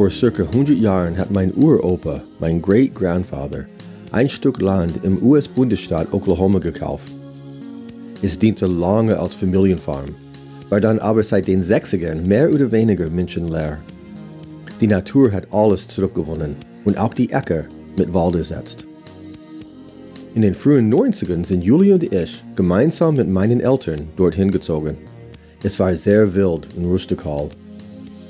Vor circa 100 Jahren hat mein Uropa, mein Great Grandfather, ein Stück Land im US-Bundesstaat Oklahoma gekauft. Es diente lange als Familienfarm, war dann aber seit den 60ern mehr oder weniger menschenleer. Die Natur hat alles zurückgewonnen und auch die Äcker mit Wald ersetzt. In den frühen 90ern sind Julie und ich gemeinsam mit meinen Eltern dorthin gezogen. Es war sehr wild und rustikal.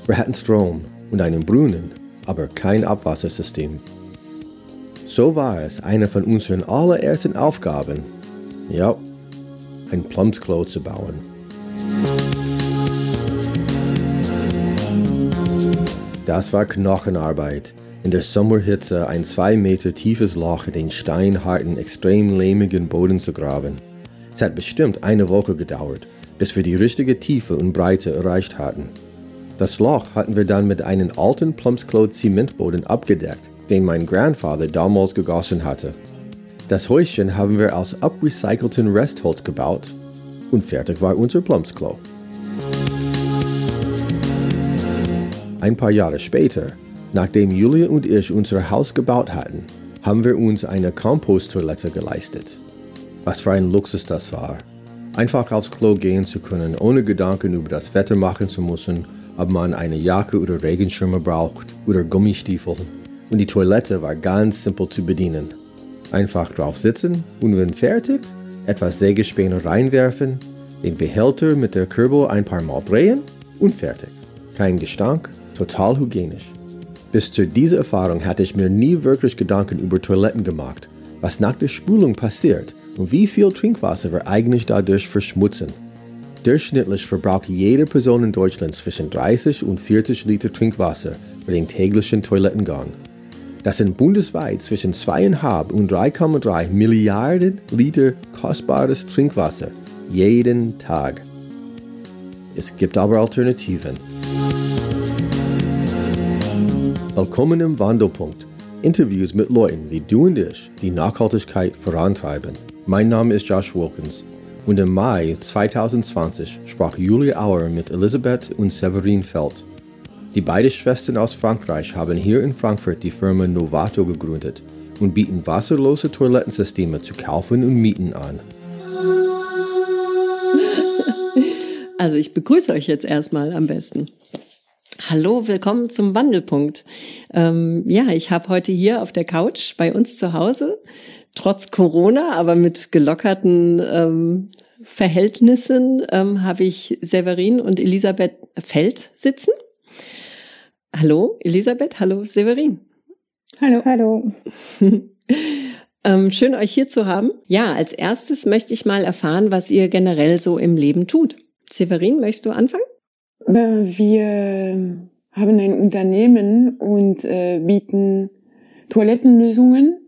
Wir hatten Strom und einen Brunnen, aber kein Abwassersystem. So war es eine von unseren allerersten Aufgaben, ja, ein Plumpsklo zu bauen. Das war Knochenarbeit. In der Sommerhitze ein zwei Meter tiefes Loch in den steinharten, extrem lehmigen Boden zu graben. Es hat bestimmt eine Woche gedauert, bis wir die richtige Tiefe und Breite erreicht hatten. Das Loch hatten wir dann mit einem alten Plumpsklo Zementboden abgedeckt, den mein Grandfather damals gegossen hatte. Das Häuschen haben wir aus abrecycelten Restholz gebaut und fertig war unser Plumpsklo. Ein paar Jahre später, nachdem Julia und ich unser Haus gebaut hatten, haben wir uns eine Komposttoilette geleistet. Was für ein Luxus das war. Einfach aufs Klo gehen zu können, ohne Gedanken über das Wetter machen zu müssen, ob man eine Jacke oder Regenschirme braucht oder Gummistiefel. Und die Toilette war ganz simpel zu bedienen. Einfach drauf sitzen und wenn fertig, etwas Sägespäne reinwerfen, den Behälter mit der Kurbel ein paar Mal drehen und fertig. Kein Gestank, total hygienisch. Bis zu dieser Erfahrung hatte ich mir nie wirklich Gedanken über Toiletten gemacht, was nach der Spülung passiert und wie viel Trinkwasser wir eigentlich dadurch verschmutzen. Durchschnittlich verbraucht jede Person in Deutschland zwischen 30 und 40 Liter Trinkwasser für den täglichen Toilettengang. Das sind bundesweit zwischen 2,5 und 3,3 Milliarden Liter kostbares Trinkwasser jeden Tag. Es gibt aber Alternativen. Willkommen im Wandelpunkt. Interviews mit Leuten wie du und ich, die Nachhaltigkeit vorantreiben. Mein Name ist Josh Wilkins und im Mai 2020 sprach Julia Auer mit Elisabeth und Severin Feld. Die beiden Schwestern aus Frankreich haben hier in Frankfurt die Firma Novato gegründet und bieten wasserlose Toilettensysteme zu kaufen und mieten an. Also ich begrüße euch jetzt erstmal am besten. Hallo, willkommen zum Wandelpunkt. Ähm, ja, ich habe heute hier auf der Couch bei uns zu Hause, trotz Corona, aber mit gelockerten ähm, Verhältnissen, ähm, habe ich Severin und Elisabeth Feld sitzen. Hallo, Elisabeth. Hallo, Severin. Hallo. Hallo. ähm, schön, euch hier zu haben. Ja, als erstes möchte ich mal erfahren, was ihr generell so im Leben tut. Severin, möchtest du anfangen? Äh, wir haben ein Unternehmen und äh, bieten Toilettenlösungen.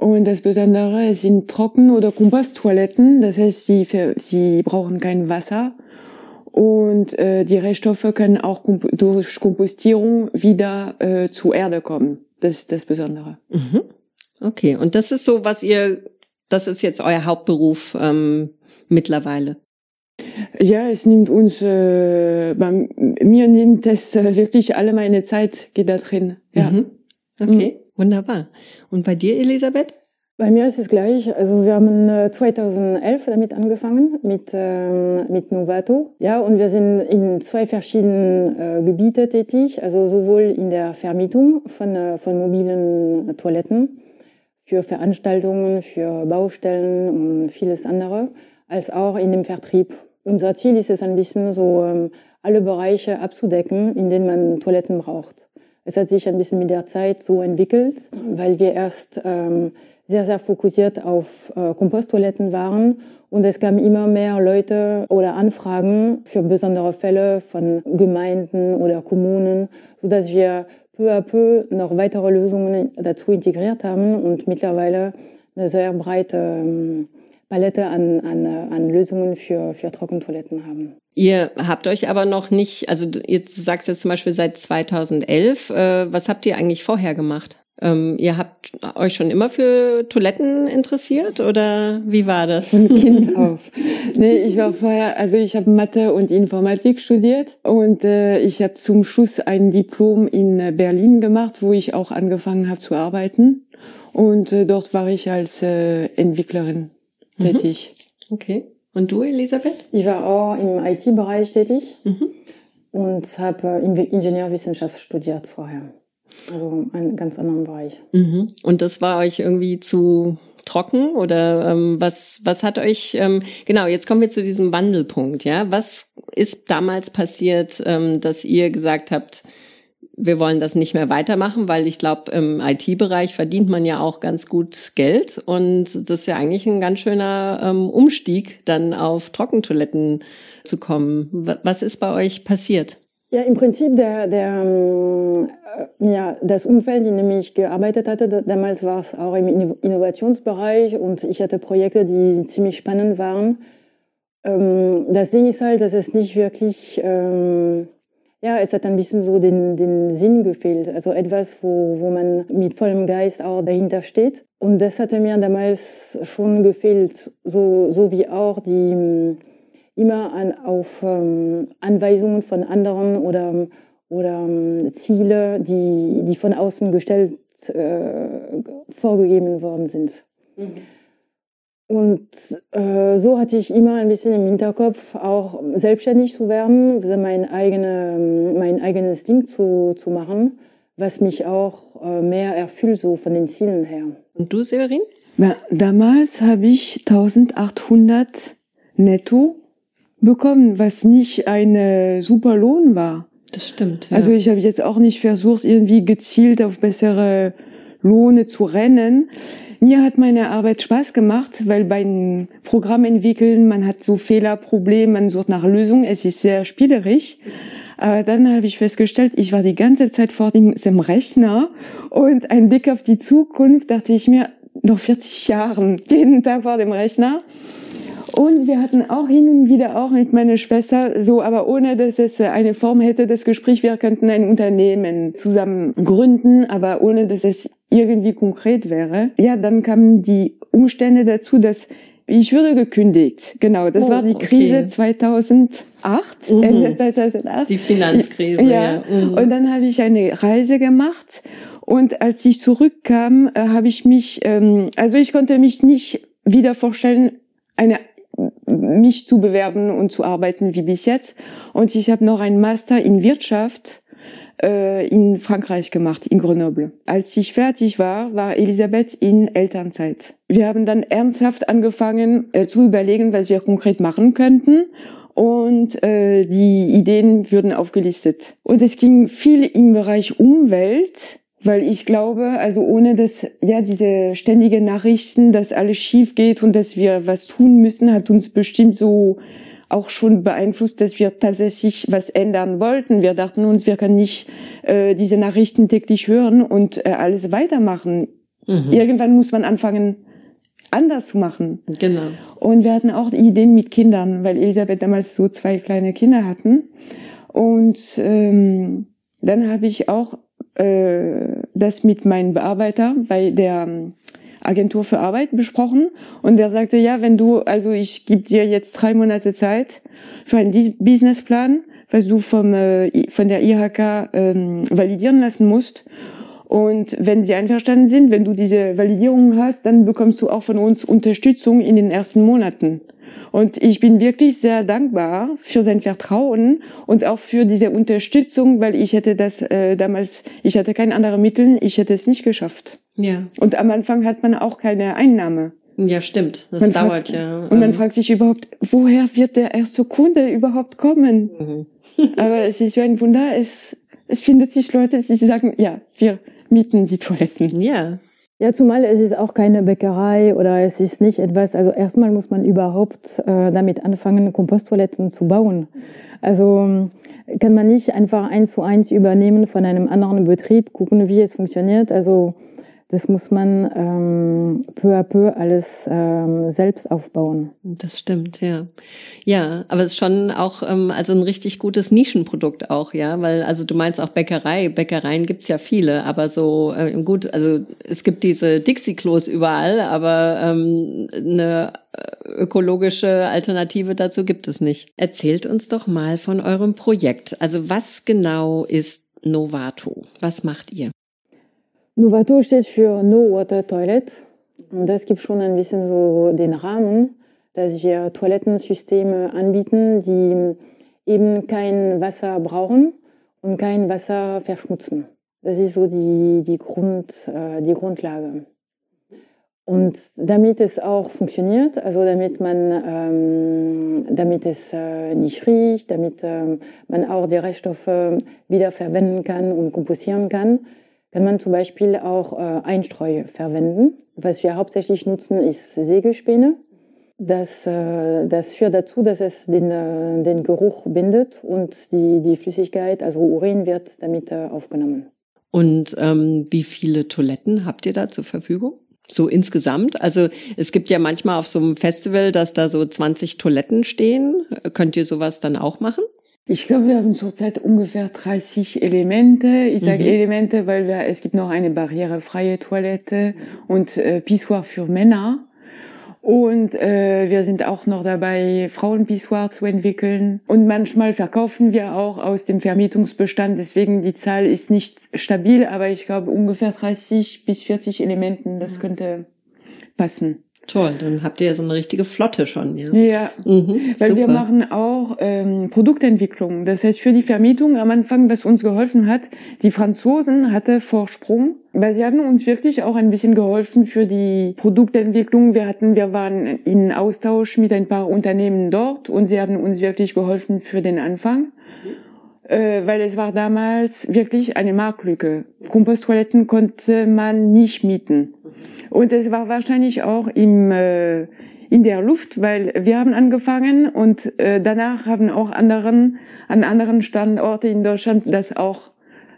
Und das Besondere sind Trocken- oder Komposttoiletten. Das heißt, sie, sie brauchen kein Wasser. Und äh, die Reststoffe können auch komp durch Kompostierung wieder äh, zur Erde kommen. Das ist das Besondere. Mhm. Okay, und das ist so, was ihr, das ist jetzt euer Hauptberuf ähm, mittlerweile. Ja, es nimmt uns, äh, bei mir nimmt es äh, wirklich alle meine Zeit, geht da drin. Ja. Mhm. Okay, mhm. wunderbar. Und bei dir, Elisabeth? Bei mir ist es gleich. Also wir haben 2011 äh, damit angefangen mit äh, mit Novato. Ja, und wir sind in zwei verschiedenen äh, Gebiete tätig. Also sowohl in der Vermietung von äh, von mobilen Toiletten für Veranstaltungen, für Baustellen und vieles andere, als auch in dem Vertrieb unser Ziel ist es ein bisschen so, ähm, alle Bereiche abzudecken, in denen man Toiletten braucht. Es hat sich ein bisschen mit der Zeit so entwickelt, weil wir erst ähm, sehr, sehr fokussiert auf äh, Komposttoiletten waren. Und es kamen immer mehr Leute oder Anfragen für besondere Fälle von Gemeinden oder Kommunen, so dass wir peu à peu noch weitere Lösungen dazu integriert haben und mittlerweile eine sehr breite ähm, Palette an, an, an Lösungen für, für Trockentoiletten haben. Ihr habt euch aber noch nicht, also ihr, du sagst jetzt zum Beispiel seit 2011, äh, was habt ihr eigentlich vorher gemacht? Ähm, ihr habt euch schon immer für Toiletten interessiert oder wie war das? Von Kind auf. Nee, ich war vorher, also ich habe Mathe und Informatik studiert und äh, ich habe zum Schluss ein Diplom in Berlin gemacht, wo ich auch angefangen habe zu arbeiten. Und äh, dort war ich als äh, Entwicklerin mhm. tätig. Okay. Und du, Elisabeth? Ich war auch im IT-Bereich tätig mhm. und habe äh, Ingenieurwissenschaft studiert vorher. Also einen ganz anderen Bereich. Mhm. Und das war euch irgendwie zu trocken oder ähm, was was hat euch ähm, genau jetzt kommen wir zu diesem Wandelpunkt ja was ist damals passiert ähm, dass ihr gesagt habt wir wollen das nicht mehr weitermachen, weil ich glaube, im IT-Bereich verdient man ja auch ganz gut Geld und das ist ja eigentlich ein ganz schöner ähm, Umstieg, dann auf Trockentoiletten zu kommen. Was ist bei euch passiert? Ja, im Prinzip der, der ähm, ja, das Umfeld, in dem ich gearbeitet hatte, damals war es auch im Innovationsbereich und ich hatte Projekte, die ziemlich spannend waren. Ähm, das Ding ist halt, dass es nicht wirklich ähm, ja, es hat ein bisschen so den, den Sinn gefehlt. Also etwas, wo, wo man mit vollem Geist auch dahinter steht. Und das hatte mir damals schon gefehlt. So, so wie auch die immer an, auf ähm, Anweisungen von anderen oder, oder ähm, Ziele, die, die von außen gestellt äh, vorgegeben worden sind. Mhm. Und äh, so hatte ich immer ein bisschen im Hinterkopf, auch selbstständig zu werden, mein, eigene, mein eigenes Ding zu, zu machen, was mich auch äh, mehr erfüllt, so von den Zielen her. Und du, Severin? Ja, damals habe ich 1800 netto bekommen, was nicht ein super Lohn war. Das stimmt. Ja. Also ich habe jetzt auch nicht versucht, irgendwie gezielt auf bessere Lohne zu rennen. Mir hat meine Arbeit Spaß gemacht, weil beim Programm entwickeln, man hat so Fehlerprobleme, man sucht nach Lösungen, es ist sehr spielerisch. Aber dann habe ich festgestellt, ich war die ganze Zeit vor dem Rechner und ein Blick auf die Zukunft dachte ich mir, noch 40 Jahren, jeden Tag vor dem Rechner. Und wir hatten auch hin und wieder auch mit meiner Schwester so, aber ohne dass es eine Form hätte, das Gespräch, wir könnten ein Unternehmen zusammen gründen, aber ohne dass es irgendwie konkret wäre. Ja, dann kamen die Umstände dazu, dass ich würde gekündigt. Genau, das oh, war die Krise okay. 2008, mhm. Ende 2008. Die Finanzkrise, ja. ja. Mhm. Und dann habe ich eine Reise gemacht und als ich zurückkam, äh, habe ich mich, ähm, also ich konnte mich nicht wieder vorstellen, eine mich zu bewerben und zu arbeiten wie bis jetzt. Und ich habe noch einen Master in Wirtschaft äh, in Frankreich gemacht, in Grenoble. Als ich fertig war, war Elisabeth in Elternzeit. Wir haben dann ernsthaft angefangen äh, zu überlegen, was wir konkret machen könnten und äh, die Ideen würden aufgelistet. Und es ging viel im Bereich Umwelt, weil ich glaube, also ohne dass ja diese ständige Nachrichten, dass alles schief geht und dass wir was tun müssen, hat uns bestimmt so auch schon beeinflusst, dass wir tatsächlich was ändern wollten. Wir dachten uns, wir können nicht äh, diese Nachrichten täglich hören und äh, alles weitermachen. Mhm. Irgendwann muss man anfangen, anders zu machen. Genau. Und wir hatten auch Ideen mit Kindern, weil Elisabeth damals so zwei kleine Kinder hatten. Und ähm, dann habe ich auch äh, das mit meinem Bearbeiter bei der Agentur für Arbeit besprochen und der sagte, ja, wenn du, also ich gebe dir jetzt drei Monate Zeit für einen Businessplan, was du vom, äh, von der IHK ähm, validieren lassen musst. Und wenn sie einverstanden sind, wenn du diese Validierung hast, dann bekommst du auch von uns Unterstützung in den ersten Monaten. Und ich bin wirklich sehr dankbar für sein Vertrauen und auch für diese Unterstützung, weil ich hätte das äh, damals, ich hatte keine anderen Mittel, ich hätte es nicht geschafft. Ja. Und am Anfang hat man auch keine Einnahme. Ja, stimmt. Das man dauert fragt, ja. Und man ähm. fragt sich überhaupt, woher wird der erste Kunde überhaupt kommen? Mhm. Aber es ist wie ein Wunder, es, es findet sich Leute, die sagen, ja, wir mieten die Toiletten. Ja. Ja, zumal es ist auch keine Bäckerei oder es ist nicht etwas, also erstmal muss man überhaupt äh, damit anfangen, Komposttoiletten zu bauen. Also kann man nicht einfach eins zu eins übernehmen von einem anderen Betrieb, gucken, wie es funktioniert. Also das muss man ähm, peu à peu alles ähm, selbst aufbauen. Das stimmt, ja. Ja, aber es ist schon auch ähm, also ein richtig gutes Nischenprodukt auch, ja, weil also du meinst auch Bäckerei. Bäckereien gibt's ja viele, aber so äh, gut, also es gibt diese Dixie-Klos überall, aber ähm, eine äh, ökologische Alternative dazu gibt es nicht. Erzählt uns doch mal von eurem Projekt. Also was genau ist Novato? Was macht ihr? Novato steht für No Water Toilet. Und das gibt schon ein bisschen so den Rahmen, dass wir Toilettensysteme anbieten, die eben kein Wasser brauchen und kein Wasser verschmutzen. Das ist so die, die, Grund, äh, die Grundlage. Und damit es auch funktioniert, also damit man, ähm, damit es äh, nicht riecht, damit äh, man auch die Reststoffe wieder verwenden kann und kompostieren kann, kann man zum Beispiel auch äh, Einstreu verwenden. Was wir hauptsächlich nutzen, ist Sägespäne. Das, äh, das führt dazu, dass es den, äh, den Geruch bindet und die, die Flüssigkeit, also Urin, wird damit äh, aufgenommen. Und ähm, wie viele Toiletten habt ihr da zur Verfügung? So insgesamt? Also es gibt ja manchmal auf so einem Festival, dass da so 20 Toiletten stehen. Könnt ihr sowas dann auch machen? Ich glaube, wir haben zurzeit ungefähr 30 Elemente. Ich sage mhm. Elemente, weil wir, es gibt noch eine barrierefreie Toilette und äh, Pissoir für Männer. Und äh, wir sind auch noch dabei, Frauenpissoir zu entwickeln. Und manchmal verkaufen wir auch aus dem Vermietungsbestand. Deswegen die Zahl ist nicht stabil, aber ich glaube ungefähr 30 bis 40 Elementen. Das könnte passen. Toll, dann habt ihr ja so eine richtige Flotte schon, ja. Ja, mhm, weil super. wir machen auch ähm, Produktentwicklung. Das heißt, für die Vermietung am Anfang, was uns geholfen hat, die Franzosen hatte Vorsprung, weil sie haben uns wirklich auch ein bisschen geholfen für die Produktentwicklung. Wir hatten, wir waren in Austausch mit ein paar Unternehmen dort und sie haben uns wirklich geholfen für den Anfang äh, weil es war damals wirklich eine Marktlücke. Komposttoiletten konnte man nicht mieten. Und es war wahrscheinlich auch im, äh, in der Luft, weil wir haben angefangen und äh, danach haben auch anderen, an anderen Standorten in Deutschland das auch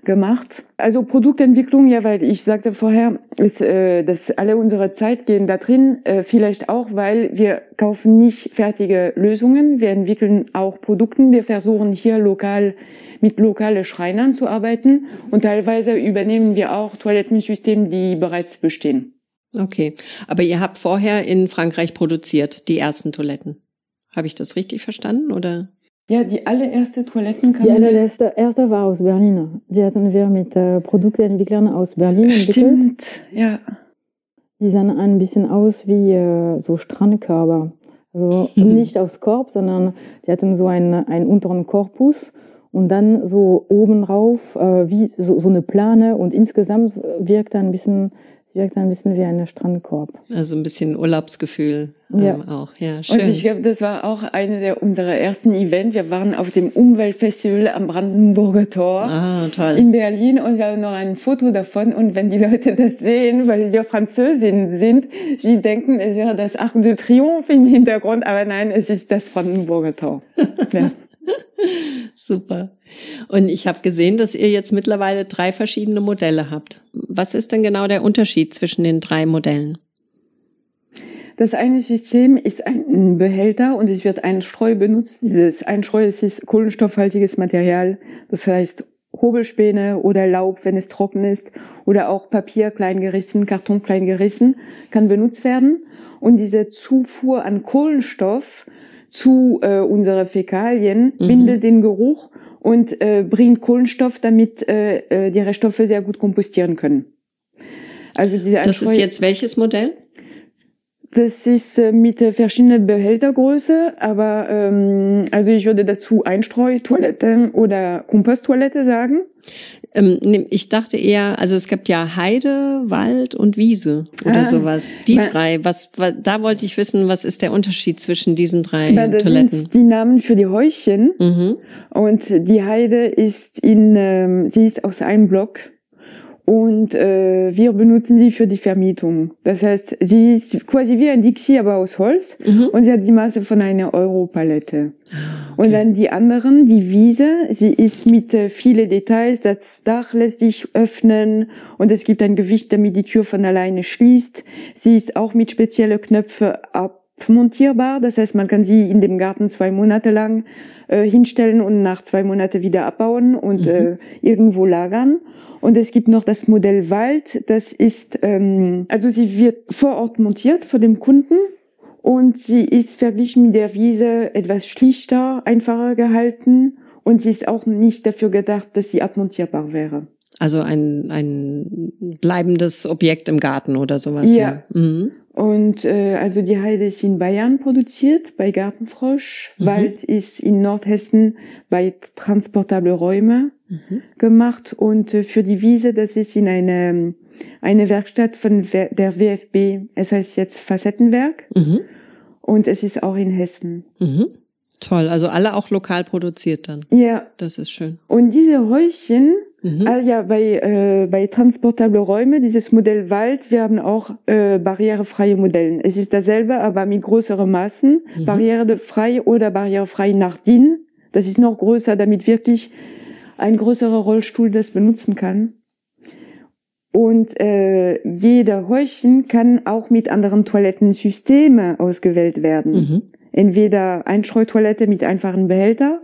gemacht. Also Produktentwicklung, ja, weil ich sagte vorher, ist, äh, dass alle unsere Zeit gehen da drin, äh, vielleicht auch, weil wir kaufen nicht fertige Lösungen, wir entwickeln auch Produkten, wir versuchen hier lokal mit lokalen Schreinern zu arbeiten und teilweise übernehmen wir auch Toilettensysteme, die bereits bestehen. Okay, aber ihr habt vorher in Frankreich produziert, die ersten Toiletten. Habe ich das richtig verstanden oder? Ja, die allererste Toiletten Die allererste erste war aus Berlin. Die hatten wir mit äh, Produktentwicklern aus Berlin entwickelt. Stimmt, ja. Die sahen ein bisschen aus wie äh, so Strandkörper. Also mhm. nicht aus Korb, sondern die hatten so einen, einen unteren Korpus und dann so oben drauf äh, wie so, so eine Plane und insgesamt wirkt ein bisschen Sie wirkt ein bisschen wie eine Strandkorb. Also ein bisschen Urlaubsgefühl ähm, ja. auch. Ja, schön. Und ich glaube, das war auch eine der unserer ersten Events. Wir waren auf dem Umweltfestival am Brandenburger Tor ah, toll. in Berlin und wir haben noch ein Foto davon. Und wenn die Leute das sehen, weil wir Französinnen sind, sie denken, es wäre das Arc de Triomphe im Hintergrund, aber nein, es ist das Brandenburger Tor. ja. Super. Und ich habe gesehen, dass ihr jetzt mittlerweile drei verschiedene Modelle habt. Was ist denn genau der Unterschied zwischen den drei Modellen? Das eine System ist ein Behälter und es wird ein Streu benutzt. Dieses Einstreu ist kohlenstoffhaltiges Material. Das heißt Hobelspäne oder Laub, wenn es trocken ist, oder auch Papier klein gerissen, Karton klein gerissen, kann benutzt werden. Und diese Zufuhr an Kohlenstoff zu äh, unsere Fäkalien, mhm. bindet den Geruch und äh, bringt Kohlenstoff, damit äh, äh, die Reststoffe sehr gut kompostieren können. Also diese Das ist jetzt welches Modell? Das ist äh, mit verschiedener Behältergröße, aber ähm, also ich würde dazu Einstreu-Toilette oder Komposttoilette sagen. Ähm, ich dachte eher, also es gibt ja Heide, Wald und Wiese oder ah, sowas. Die drei. Was, was, da wollte ich wissen, was ist der Unterschied zwischen diesen drei das Toiletten? Sind die Namen für die Häuschen. Mhm. Und die Heide ist in, ähm, sie ist aus einem Block Und äh, wir benutzen sie für die Vermietung. Das heißt, sie ist quasi wie ein Dixie, aber aus Holz. Mhm. Und sie hat die Maße von einer Europalette. Ah, Und dann die anderen, die Wiese, sie ist mit äh, viele Details. Das Dach lässt sich öffnen und es gibt ein Gewicht, damit die Tür von alleine schließt. Sie ist auch mit speziellen Knöpfen abmontierbar. Das heißt, man kann sie in dem Garten zwei Monate lang äh, hinstellen und nach zwei Monaten wieder abbauen und Mhm. äh, irgendwo lagern. Und es gibt noch das Modell Wald. Das ist, ähm, also sie wird vor Ort montiert von dem Kunden und sie ist verglichen mit der Wiese etwas schlichter, einfacher gehalten und sie ist auch nicht dafür gedacht, dass sie abmontierbar wäre. Also ein, ein bleibendes Objekt im Garten oder sowas. Ja. Mhm. Und äh, also die Heide ist in Bayern produziert bei Gartenfrosch. Mhm. Wald ist in Nordhessen bei Transportable Räume Mhm. gemacht und äh, für die Wiese, das ist in eine, eine Werkstatt von der WFB. Es heißt jetzt Facettenwerk Mhm. und es ist auch in Hessen. Mhm. Toll, also alle auch lokal produziert dann. Ja, Das ist schön. und diese Häuschen, Mhm. ah ja, bei, äh, bei Transportable Räume, dieses Modell Wald, wir haben auch äh, barrierefreie Modellen. Es ist dasselbe, aber mit größeren Maßen, Mhm. barrierefrei oder barrierefrei nach DIN. Das ist noch größer, damit wirklich ein größerer Rollstuhl das benutzen kann. Und äh, jeder Häuschen kann auch mit anderen Toilettensystemen ausgewählt werden Mhm. entweder Einstreutoilette mit einfachen Behälter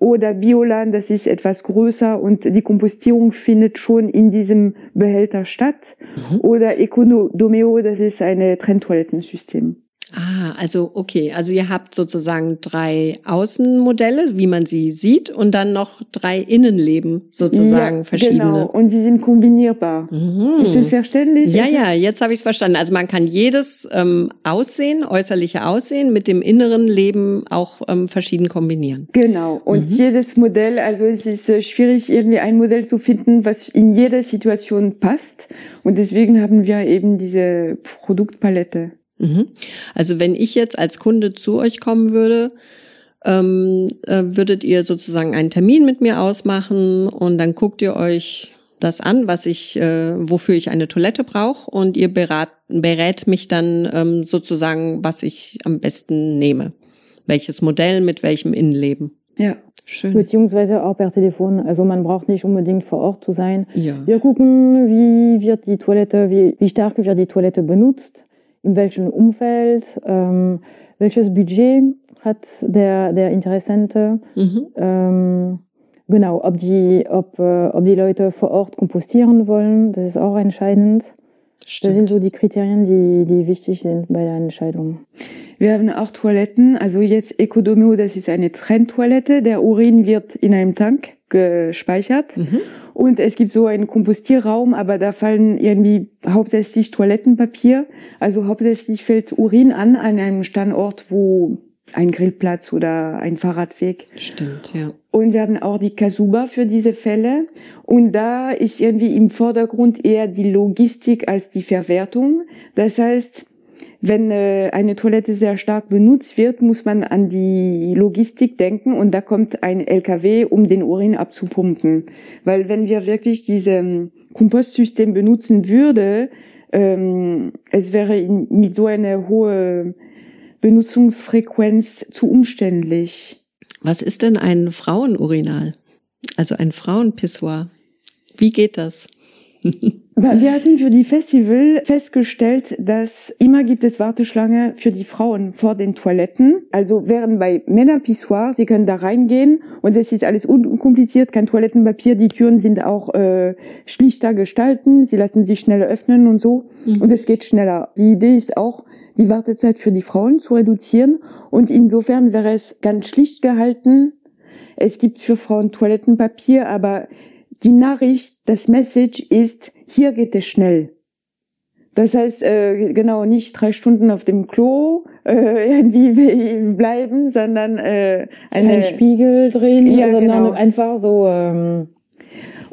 oder Biolan, das ist etwas größer und die Kompostierung findet schon in diesem Behälter statt. Mhm. Oder Economeo, das ist ein Trenntoilettensystem. Ah, also okay. Also ihr habt sozusagen drei Außenmodelle, wie man sie sieht, und dann noch drei Innenleben sozusagen verschiedene. Genau, und sie sind kombinierbar. Mhm. Ist das verständlich? Ja, Ist ja, jetzt habe ich es verstanden. Also man kann jedes ähm, Aussehen, äußerliche Aussehen mit dem inneren Leben auch ähm, verschieden kombinieren. Genau. Und Mhm. jedes Modell, also es ist äh, schwierig, irgendwie ein Modell zu finden, was in jeder Situation passt. Und deswegen haben wir eben diese Produktpalette. Mhm. Also wenn ich jetzt als Kunde zu euch kommen würde, ähm, äh, würdet ihr sozusagen einen Termin mit mir ausmachen und dann guckt ihr euch das an, was ich, äh, wofür ich eine Toilette brauche und ihr berat, berät mich dann ähm, sozusagen, was ich am besten nehme. Welches Modell mit welchem Innenleben. Ja. Schön. Beziehungsweise auch per Telefon. Also man braucht nicht unbedingt vor Ort zu sein. Ja. Wir gucken, wie wird die Toilette, wie, wie stark wird die Toilette benutzt, in welchem Umfeld, ähm, welches Budget hat der, der Interessente, Mhm. ähm, genau, ob die, ob, äh, ob die Leute vor Ort kompostieren wollen, das ist auch entscheidend. Das Stimmt. sind so die Kriterien, die, die wichtig sind bei der Entscheidung. Wir haben auch Toiletten, also jetzt Ecodomio, das ist eine Trenntoilette. Der Urin wird in einem Tank gespeichert Mhm. Und es gibt so einen Kompostierraum, aber da fallen irgendwie hauptsächlich Toilettenpapier. Also hauptsächlich fällt Urin an an einem Standort, wo ein Grillplatz oder ein Fahrradweg. Stimmt, ja. Und wir haben auch die Kasuba für diese Fälle. Und da ist irgendwie im Vordergrund eher die Logistik als die Verwertung. Das heißt, wenn äh, eine Toilette sehr stark benutzt wird, muss man an die Logistik denken und da kommt ein LKW, um den Urin abzupumpen. Weil wenn wir wirklich dieses Kompostsystem benutzen würde, ähm, es wäre mit so einer hohen Benutzungsfrequenz zu umständlich. Was ist denn ein Frauenurinal? Also ein Frauenpissoir. Wie geht das? Aber Wir hatten für die Festival festgestellt, dass immer gibt es Warteschlange für die Frauen vor den Toiletten. Also während bei Männerpissoir, sie können da reingehen und es ist alles unkompliziert, kein Toilettenpapier, die Türen sind auch äh, schlichter gestalten, sie lassen sich schneller öffnen und so Mhm. und es geht schneller. Die Idee ist auch, die Wartezeit für die Frauen zu reduzieren und insofern wäre es ganz schlicht gehalten. Es gibt für Frauen Toilettenpapier, aber die Nachricht, das Message ist, hier geht es schnell. Das heißt, äh, genau, nicht drei Stunden auf dem Klo äh, irgendwie bleiben, sondern äh, Kein eine... Spiegel drehen, Ja, sondern genau. einfach so, ähm,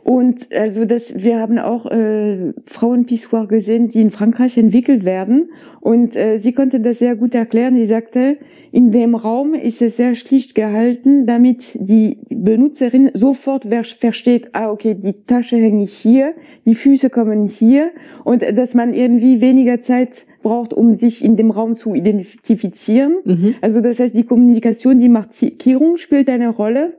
Und also das, wir haben auch äh, Frauenpissoir gesehen, die in Frankreich entwickelt werden. Und äh, sie konnte das sehr gut erklären. Sie sagte, in dem Raum ist es sehr schlicht gehalten, damit die Benutzerin sofort versteht, ah okay, die Tasche hänge ich hier, die Füße kommen hier und dass man irgendwie weniger Zeit braucht, um sich in dem Raum zu identifizieren. Mhm. Also das heißt, die Kommunikation, die Markierung spielt eine Rolle.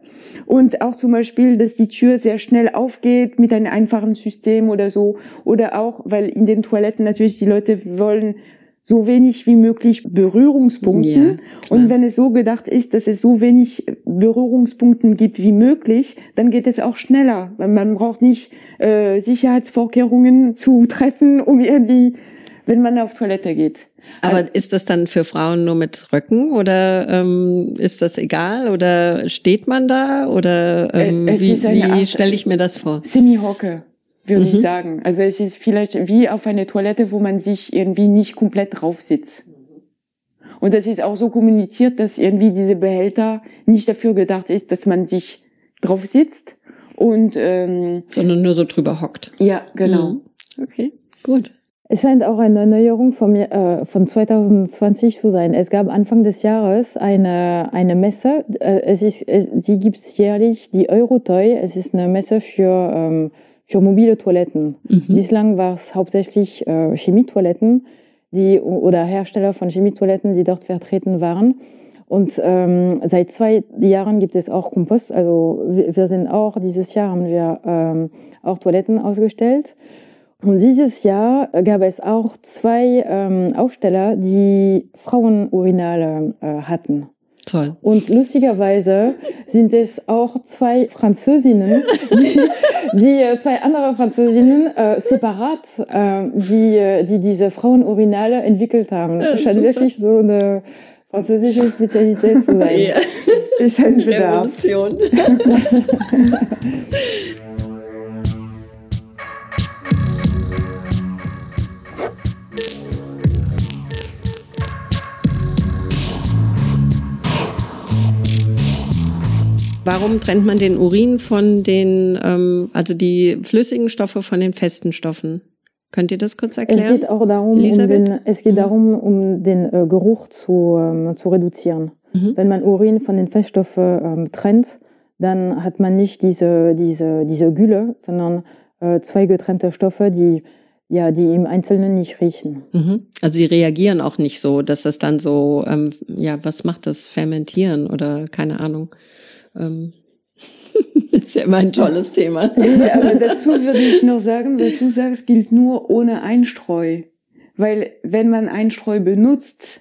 Und auch zum Beispiel, dass die Tür sehr schnell aufgeht mit einem einfachen System oder so. Oder auch, weil in den Toiletten natürlich die Leute wollen so wenig wie möglich Berührungspunkte. Ja, und wenn es so gedacht ist, dass es so wenig Berührungspunkten gibt wie möglich, dann geht es auch schneller. Man braucht nicht äh, Sicherheitsvorkehrungen zu treffen, um irgendwie, wenn man auf Toilette geht. Aber also, ist das dann für Frauen nur mit Röcken oder ähm, ist das egal oder steht man da oder ähm, wie, wie stelle ich mir das vor? Semi-Hocke würde mhm. ich sagen. Also es ist vielleicht wie auf eine Toilette, wo man sich irgendwie nicht komplett drauf sitzt. Und das ist auch so kommuniziert, dass irgendwie diese Behälter nicht dafür gedacht ist, dass man sich drauf sitzt und ähm, sondern nur so drüber hockt. Ja, genau. Mhm. Okay, gut. Es scheint auch eine Neuerung von, äh, von 2020 zu sein. Es gab Anfang des Jahres eine, eine Messe. Äh, es ist, es, die gibt's jährlich, die Eurotoy. Es ist eine Messe für, ähm, für mobile Toiletten. Mhm. Bislang war es hauptsächlich äh, Chemietoiletten die, oder Hersteller von Chemietoiletten, die dort vertreten waren. Und ähm, seit zwei Jahren gibt es auch Kompost. Also wir, wir sind auch, dieses Jahr haben wir ähm, auch Toiletten ausgestellt. Und dieses Jahr gab es auch zwei ähm, Aussteller, die Frauenurinale äh, hatten. Toll. Und lustigerweise sind es auch zwei Französinnen, die, die äh, zwei andere Französinnen äh, separat, äh, die, die diese Frauenurinale entwickelt haben. Ja, Scheint wirklich so eine französische Spezialität zu sein. Ja. Ist ein Bedarf. Revolution. Warum trennt man den Urin von den, ähm, also die flüssigen Stoffe von den festen Stoffen? Könnt ihr das kurz erklären? Es geht auch darum, um den, es geht mhm. darum, um den äh, Geruch zu, ähm, zu reduzieren. Mhm. Wenn man Urin von den Feststoffen ähm, trennt, dann hat man nicht diese, diese, diese Gülle, sondern äh, zwei getrennte Stoffe, die ja, die im Einzelnen nicht riechen. Mhm. Also die reagieren auch nicht so, dass das dann so, ähm, ja, was macht das? Fermentieren oder keine Ahnung. Ähm, ist ja immer ein tolles Thema. Ja, aber dazu würde ich noch sagen, was du sagst, gilt nur ohne Einstreu. Weil wenn man Einstreu benutzt,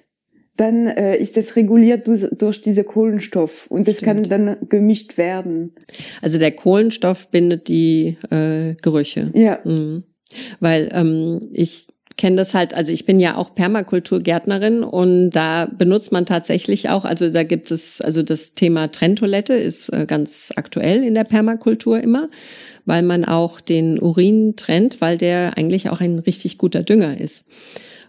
dann äh, ist das reguliert durch, durch diese Kohlenstoff und das Stimmt. kann dann gemischt werden. Also der Kohlenstoff bindet die äh, Gerüche. Ja. Mhm. Weil ähm, ich kenne das halt, also ich bin ja auch Permakulturgärtnerin und da benutzt man tatsächlich auch, also da gibt es, also das Thema Trenntoilette ist äh, ganz aktuell in der Permakultur immer, weil man auch den Urin trennt, weil der eigentlich auch ein richtig guter Dünger ist.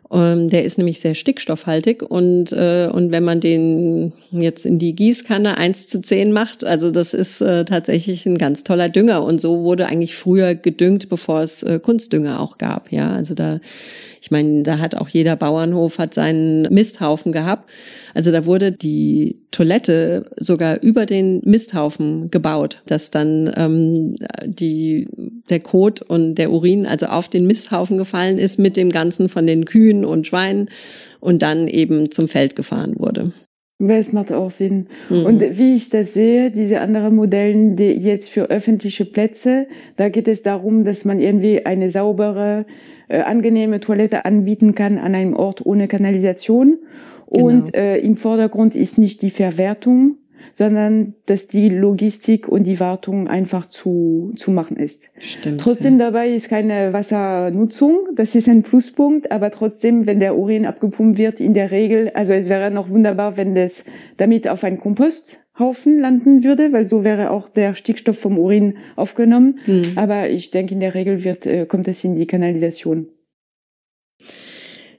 Ähm, der ist nämlich sehr stickstoffhaltig und, äh, und wenn man den jetzt in die Gießkanne eins zu zehn macht, also das ist äh, tatsächlich ein ganz toller Dünger und so wurde eigentlich früher gedüngt, bevor es äh, Kunstdünger auch gab. Ja, also da ich meine, da hat auch jeder Bauernhof hat seinen Misthaufen gehabt. Also da wurde die Toilette sogar über den Misthaufen gebaut, dass dann ähm, die der Kot und der Urin also auf den Misthaufen gefallen ist mit dem Ganzen von den Kühen und Schweinen und dann eben zum Feld gefahren wurde. Das macht auch Sinn. Mhm. Und wie ich das sehe, diese anderen Modellen, die jetzt für öffentliche Plätze, da geht es darum, dass man irgendwie eine saubere äh, angenehme Toilette anbieten kann an einem Ort ohne Kanalisation. Genau. Und äh, im Vordergrund ist nicht die Verwertung, sondern dass die Logistik und die Wartung einfach zu, zu machen ist. Stimmt. Trotzdem ja. dabei ist keine Wassernutzung, das ist ein Pluspunkt, aber trotzdem, wenn der Urin abgepumpt wird, in der Regel, also es wäre noch wunderbar, wenn das damit auf ein Kompost Haufen landen würde, weil so wäre auch der Stickstoff vom Urin aufgenommen. Hm. Aber ich denke, in der Regel wird, äh, kommt es in die Kanalisation.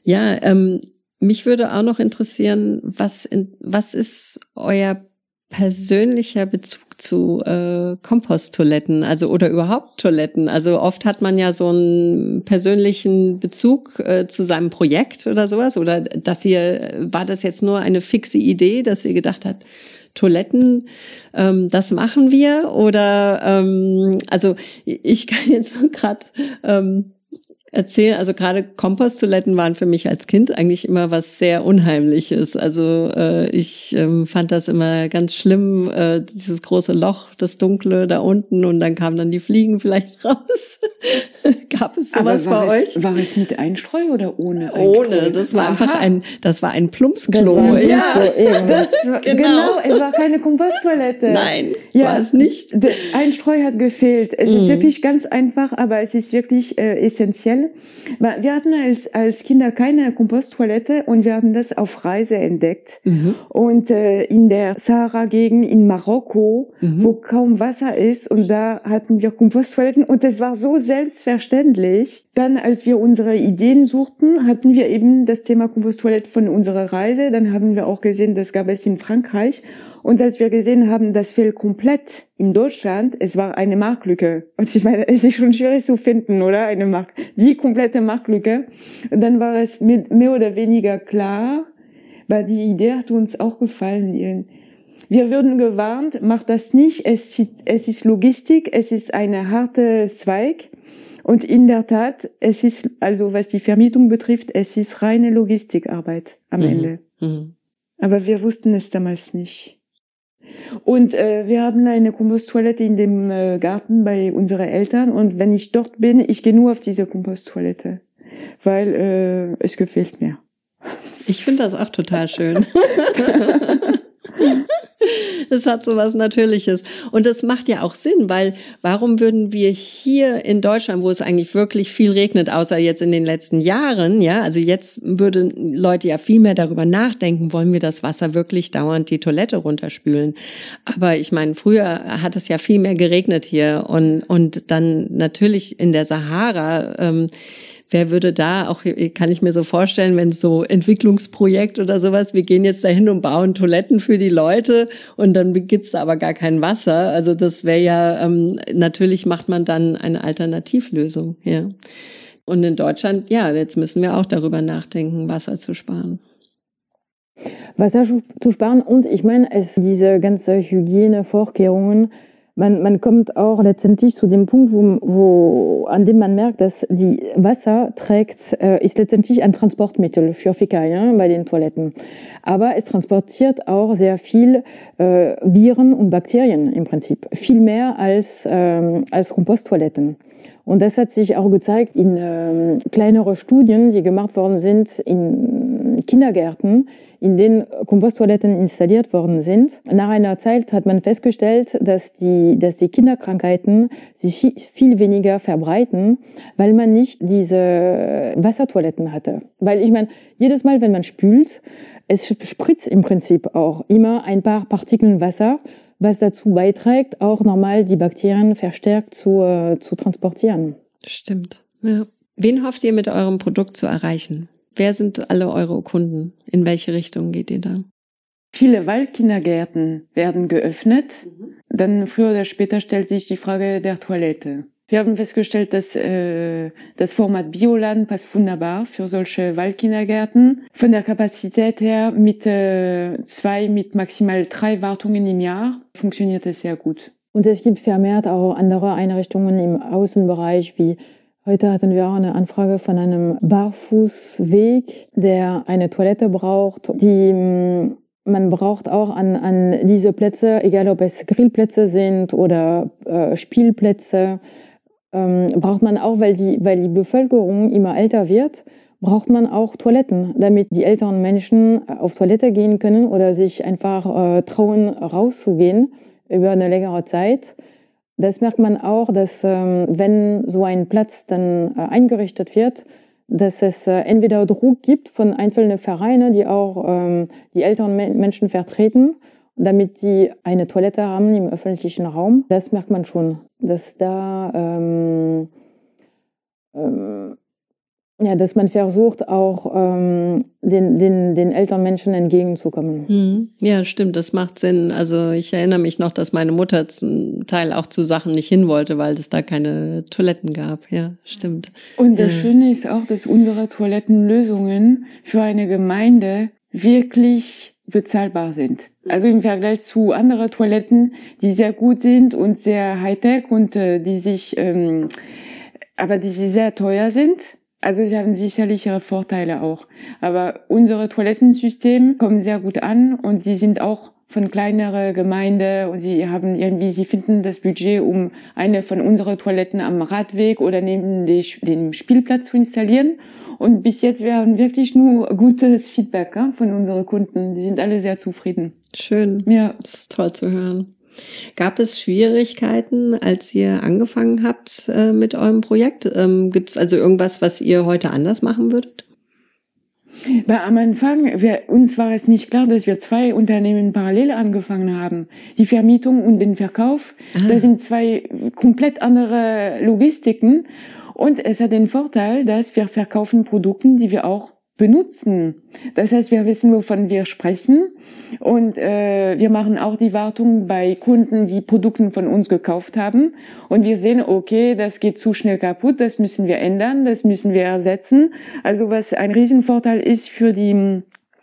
Ja, ähm, mich würde auch noch interessieren, was, in, was ist euer persönlicher Bezug zu äh, Komposttoiletten, also oder überhaupt Toiletten. Also oft hat man ja so einen persönlichen Bezug äh, zu seinem Projekt oder sowas. Oder dass ihr, war das jetzt nur eine fixe Idee, dass ihr gedacht habt, Toiletten, ähm, das machen wir? Oder ähm, also ich kann jetzt gerade ähm, erzählen. Also gerade Komposttoiletten waren für mich als Kind eigentlich immer was sehr Unheimliches. Also äh, ich ähm, fand das immer ganz schlimm, äh, dieses große Loch, das Dunkle da unten und dann kamen dann die Fliegen vielleicht raus. Gab es sowas bei es, euch? War es mit Einstreu oder ohne? Einstreu? Ohne, das war Aha. einfach ein, das war ein Plumpsklo. War ein ja, das genau. genau. es war keine Komposttoilette. Nein, ja, war es nicht. Einstreu hat gefehlt. Es mhm. ist wirklich ganz einfach, aber es ist wirklich äh, essentiell. Wir hatten als, als Kinder keine Komposttoilette und wir haben das auf Reise entdeckt. Mhm. Und äh, in der Sahara-Gegend in Marokko, mhm. wo kaum Wasser ist, und da hatten wir Komposttoiletten und es war so selbstverständlich. Dann, als wir unsere Ideen suchten, hatten wir eben das Thema Komposttoilette von unserer Reise. Dann haben wir auch gesehen, das gab es in Frankreich. Und als wir gesehen haben, das fehlt komplett in Deutschland, es war eine Marktlücke. Und ich meine, es ist schon schwierig zu finden, oder? Eine Mark, die komplette Marktlücke. Und dann war es mehr oder weniger klar, weil die Idee hat uns auch gefallen. Wir würden gewarnt, macht das nicht, es, es ist Logistik, es ist eine harte Zweig. Und in der Tat, es ist, also was die Vermietung betrifft, es ist reine Logistikarbeit am mhm. Ende. Mhm. Aber wir wussten es damals nicht. Und äh, wir haben eine Komposttoilette in dem äh, Garten bei unseren Eltern. Und wenn ich dort bin, ich gehe nur auf diese Komposttoilette, weil äh, es gefällt mir. Ich finde das auch total schön. Es hat so was Natürliches. Und das macht ja auch Sinn, weil warum würden wir hier in Deutschland, wo es eigentlich wirklich viel regnet, außer jetzt in den letzten Jahren, ja, also jetzt würden Leute ja viel mehr darüber nachdenken, wollen wir das Wasser wirklich dauernd die Toilette runterspülen? Aber ich meine, früher hat es ja viel mehr geregnet hier und, und dann natürlich in der Sahara, ähm, wer würde da auch, kann ich mir so vorstellen, wenn es so Entwicklungsprojekt oder sowas, wir gehen jetzt dahin und bauen Toiletten für die Leute und dann gibt's da aber gar kein Wasser. Also das wäre ja, ähm, natürlich macht man dann eine Alternativlösung, ja. Und in Deutschland, ja, jetzt müssen wir auch darüber nachdenken, Wasser zu sparen. Wasser zu sparen und ich meine, es diese ganze Hygienevorkehrungen man, man kommt auch letztendlich zu dem Punkt, wo, wo, an dem man merkt, dass die Wasser trägt, äh, ist letztendlich ein Transportmittel für Fäkalien bei den Toiletten. Aber es transportiert auch sehr viel äh, Viren und Bakterien im Prinzip. Viel mehr als, ähm, als Komposttoiletten. Und das hat sich auch gezeigt in ähm, kleinere Studien, die gemacht worden sind in Kindergärten, in denen Komposttoiletten installiert worden sind. Nach einer Zeit hat man festgestellt, dass die, dass die Kinderkrankheiten sich viel weniger verbreiten, weil man nicht diese Wassertoiletten hatte. Weil ich meine, jedes Mal, wenn man spült, es spritzt im Prinzip auch immer ein paar Partikeln Wasser, was dazu beiträgt, auch normal die Bakterien verstärkt zu, äh, zu transportieren. Stimmt. Ja. Wen hofft ihr mit eurem Produkt zu erreichen? Wer sind alle eure Kunden? In welche Richtung geht ihr da? Viele Waldkindergärten werden geöffnet. Mhm. Dann früher oder später stellt sich die Frage der Toilette. Wir haben festgestellt, dass äh, das Format Bioland passt wunderbar für solche Waldkindergärten. Von der Kapazität her mit äh, zwei, mit maximal drei Wartungen im Jahr funktioniert es sehr gut. Und es gibt vermehrt auch andere Einrichtungen im Außenbereich wie Heute hatten wir auch eine Anfrage von einem Barfußweg, der eine Toilette braucht, die mm, man braucht auch an, an diese Plätze, egal ob es Grillplätze sind oder äh, Spielplätze, ähm, braucht man auch, weil die, weil die Bevölkerung immer älter wird, braucht man auch Toiletten, damit die älteren Menschen auf Toilette gehen können oder sich einfach äh, trauen, rauszugehen über eine längere Zeit. Das merkt man auch, dass ähm, wenn so ein Platz dann äh, eingerichtet wird, dass es äh, entweder Druck gibt von einzelnen Vereinen, die auch ähm, die älteren Menschen vertreten, damit die eine Toilette haben im öffentlichen Raum. Das merkt man schon, dass da ähm, ähm, ja, dass man versucht, auch ähm, den, den, den älteren Menschen entgegenzukommen. Mhm. Ja, stimmt, das macht Sinn. Also ich erinnere mich noch, dass meine Mutter zum Teil auch zu Sachen nicht hin wollte, weil es da keine Toiletten gab. Ja, stimmt. Und das ja. Schöne ist auch, dass unsere Toilettenlösungen für eine Gemeinde wirklich bezahlbar sind. Also im Vergleich zu anderen Toiletten, die sehr gut sind und sehr high-tech und äh, die sich, ähm, aber die sehr teuer sind also sie haben sicherlich ihre Vorteile auch. Aber unsere Toilettensysteme kommen sehr gut an und sie sind auch von kleinere Gemeinde und sie haben irgendwie, sie finden das Budget, um eine von unseren Toiletten am Radweg oder neben dem Spielplatz zu installieren. Und bis jetzt wären wirklich nur gutes Feedback ja, von unseren Kunden. Die sind alle sehr zufrieden. Schön. Ja. Das ist toll zu hören. Gab es Schwierigkeiten, als ihr angefangen habt äh, mit eurem Projekt? Ähm, Gibt es also irgendwas, was ihr heute anders machen würdet? Bei, am Anfang, wir, uns war es nicht klar, dass wir zwei Unternehmen parallel angefangen haben. Die Vermietung und den Verkauf, ah. das sind zwei komplett andere Logistiken. Und es hat den Vorteil, dass wir verkaufen Produkte, die wir auch benutzen. Das heißt, wir wissen, wovon wir sprechen und äh, wir machen auch die Wartung bei Kunden, die Produkte von uns gekauft haben und wir sehen, okay, das geht zu schnell kaputt, das müssen wir ändern, das müssen wir ersetzen. Also was ein Riesenvorteil ist für die,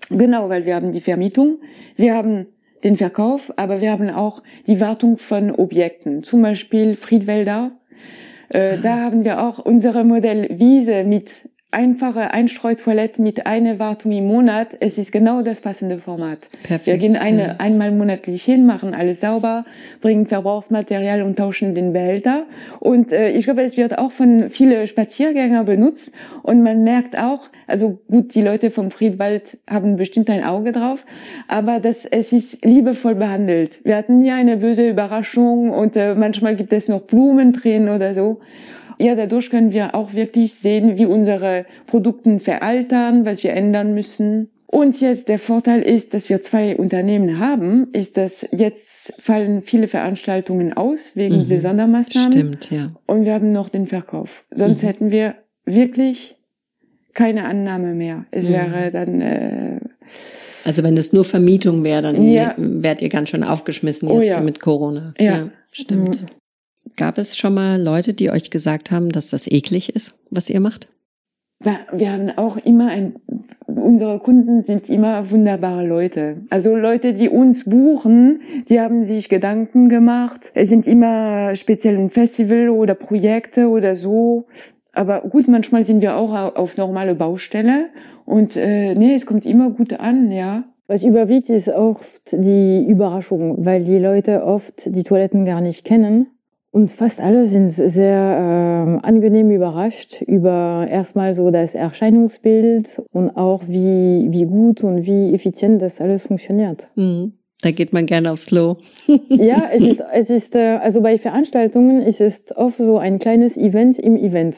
genau, weil wir haben die Vermietung, wir haben den Verkauf, aber wir haben auch die Wartung von Objekten, zum Beispiel Friedwälder. Äh, da haben wir auch unsere Modell Wiese mit einfache Einstreutoilette mit einer Wartung im Monat, es ist genau das passende Format. Perfekt. Wir gehen eine, ja. einmal monatlich hin, machen alles sauber, bringen Verbrauchsmaterial und tauschen den Behälter. Und äh, ich glaube, es wird auch von vielen Spaziergängern benutzt. Und man merkt auch, also gut, die Leute vom Friedwald haben bestimmt ein Auge drauf, aber das, es ist liebevoll behandelt. Wir hatten ja eine böse Überraschung und äh, manchmal gibt es noch Blumen drin oder so. Ja, dadurch können wir auch wirklich sehen, wie unsere Produkte veraltern, was wir ändern müssen. Und jetzt der Vorteil ist, dass wir zwei Unternehmen haben, ist, dass jetzt fallen viele Veranstaltungen aus wegen mhm. der Sondermaßnahmen. Stimmt, ja. Und wir haben noch den Verkauf. Sonst mhm. hätten wir wirklich keine Annahme mehr. Es mhm. wäre dann äh, also wenn es nur Vermietung wäre, dann ja. wärt ihr ganz schön aufgeschmissen oh jetzt oh ja. mit Corona. Ja, ja stimmt. Gab es schon mal Leute, die euch gesagt haben, dass das eklig ist, was ihr macht? Wir haben auch immer ein, unsere Kunden sind immer wunderbare Leute. Also Leute, die uns buchen, die haben sich Gedanken gemacht. Es sind immer speziell ein Festival oder Projekte oder so. Aber gut, manchmal sind wir auch auf normale Baustelle und äh, nee, es kommt immer gut an, ja. Was überwiegt, ist oft die Überraschung, weil die Leute oft die Toiletten gar nicht kennen und fast alle sind sehr äh, angenehm überrascht über erstmal so das Erscheinungsbild und auch wie, wie gut und wie effizient das alles funktioniert. Mhm. Da geht man gerne aufs Slow. ja, es ist, es ist, äh, also bei Veranstaltungen ist es oft so ein kleines Event im Event.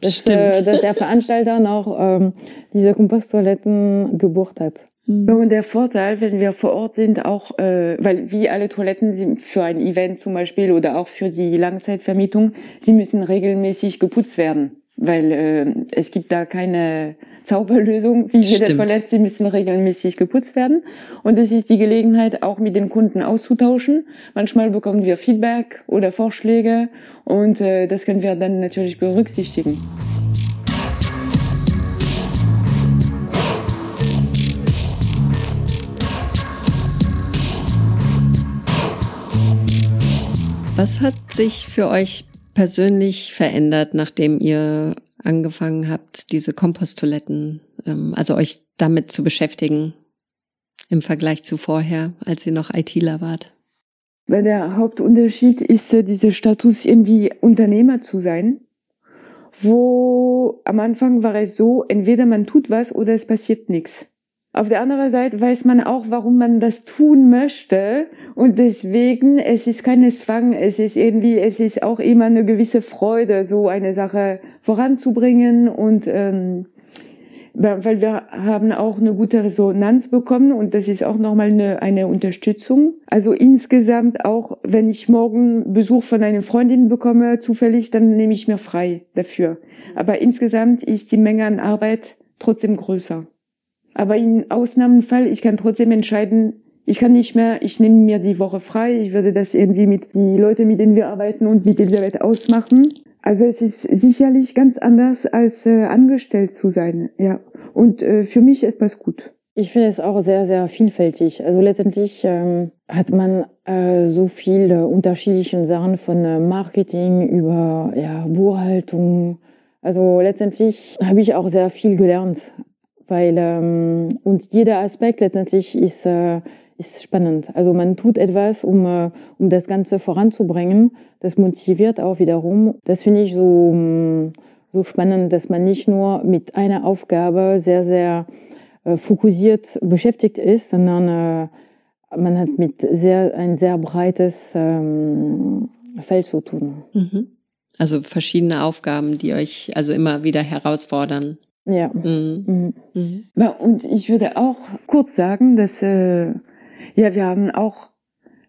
Dass, äh, dass der Veranstalter noch ähm, diese Komposttoiletten gebucht hat. Mhm. Und der Vorteil, wenn wir vor Ort sind, auch, äh, weil wie alle Toiletten sind für ein Event zum Beispiel oder auch für die Langzeitvermietung, sie müssen regelmäßig geputzt werden, weil äh, es gibt da keine Zauberlösung wie jede Stimmt. Toilette, sie müssen regelmäßig geputzt werden. Und es ist die Gelegenheit, auch mit den Kunden auszutauschen. Manchmal bekommen wir Feedback oder Vorschläge und äh, das können wir dann natürlich berücksichtigen. Was hat sich für euch persönlich verändert, nachdem ihr angefangen habt, diese Komposttoiletten, ähm, also euch damit zu beschäftigen im Vergleich zu vorher, als ihr noch ITler wart? Weil der Hauptunterschied ist äh, dieser Status, irgendwie Unternehmer zu sein. Wo am Anfang war es so, entweder man tut was oder es passiert nichts. Auf der anderen Seite weiß man auch, warum man das tun möchte. Und deswegen, es ist keine Zwang, es ist irgendwie, es ist auch immer eine gewisse Freude, so eine Sache voranzubringen. Und ähm, weil wir haben auch eine gute Resonanz bekommen und das ist auch nochmal eine, eine Unterstützung. Also insgesamt auch, wenn ich morgen Besuch von einer Freundin bekomme, zufällig, dann nehme ich mir frei dafür. Aber insgesamt ist die Menge an Arbeit trotzdem größer. Aber in Ausnahmenfall, ich kann trotzdem entscheiden, ich kann nicht mehr, ich nehme mir die Woche frei, ich würde das irgendwie mit die Leute, mit denen wir arbeiten und mit Elisabeth ausmachen. Also es ist sicherlich ganz anders als äh, angestellt zu sein, ja. Und äh, für mich ist das gut. Ich finde es auch sehr, sehr vielfältig. Also letztendlich ähm, hat man äh, so viele unterschiedliche Sachen von äh, Marketing über ja, Buchhaltung. Also letztendlich habe ich auch sehr viel gelernt, weil ähm, und jeder Aspekt letztendlich ist äh, ist spannend. Also man tut etwas, um, äh, um das Ganze voranzubringen. Das motiviert auch wiederum. Das finde ich so, mm, so spannend, dass man nicht nur mit einer Aufgabe sehr, sehr äh, fokussiert beschäftigt ist, sondern äh, man hat mit sehr, ein sehr breites ähm, Feld zu tun. Mhm. Also verschiedene Aufgaben, die euch also immer wieder herausfordern. Ja. Mhm. Mhm. mhm. ja. Und ich würde auch kurz sagen, dass äh, ja, wir haben auch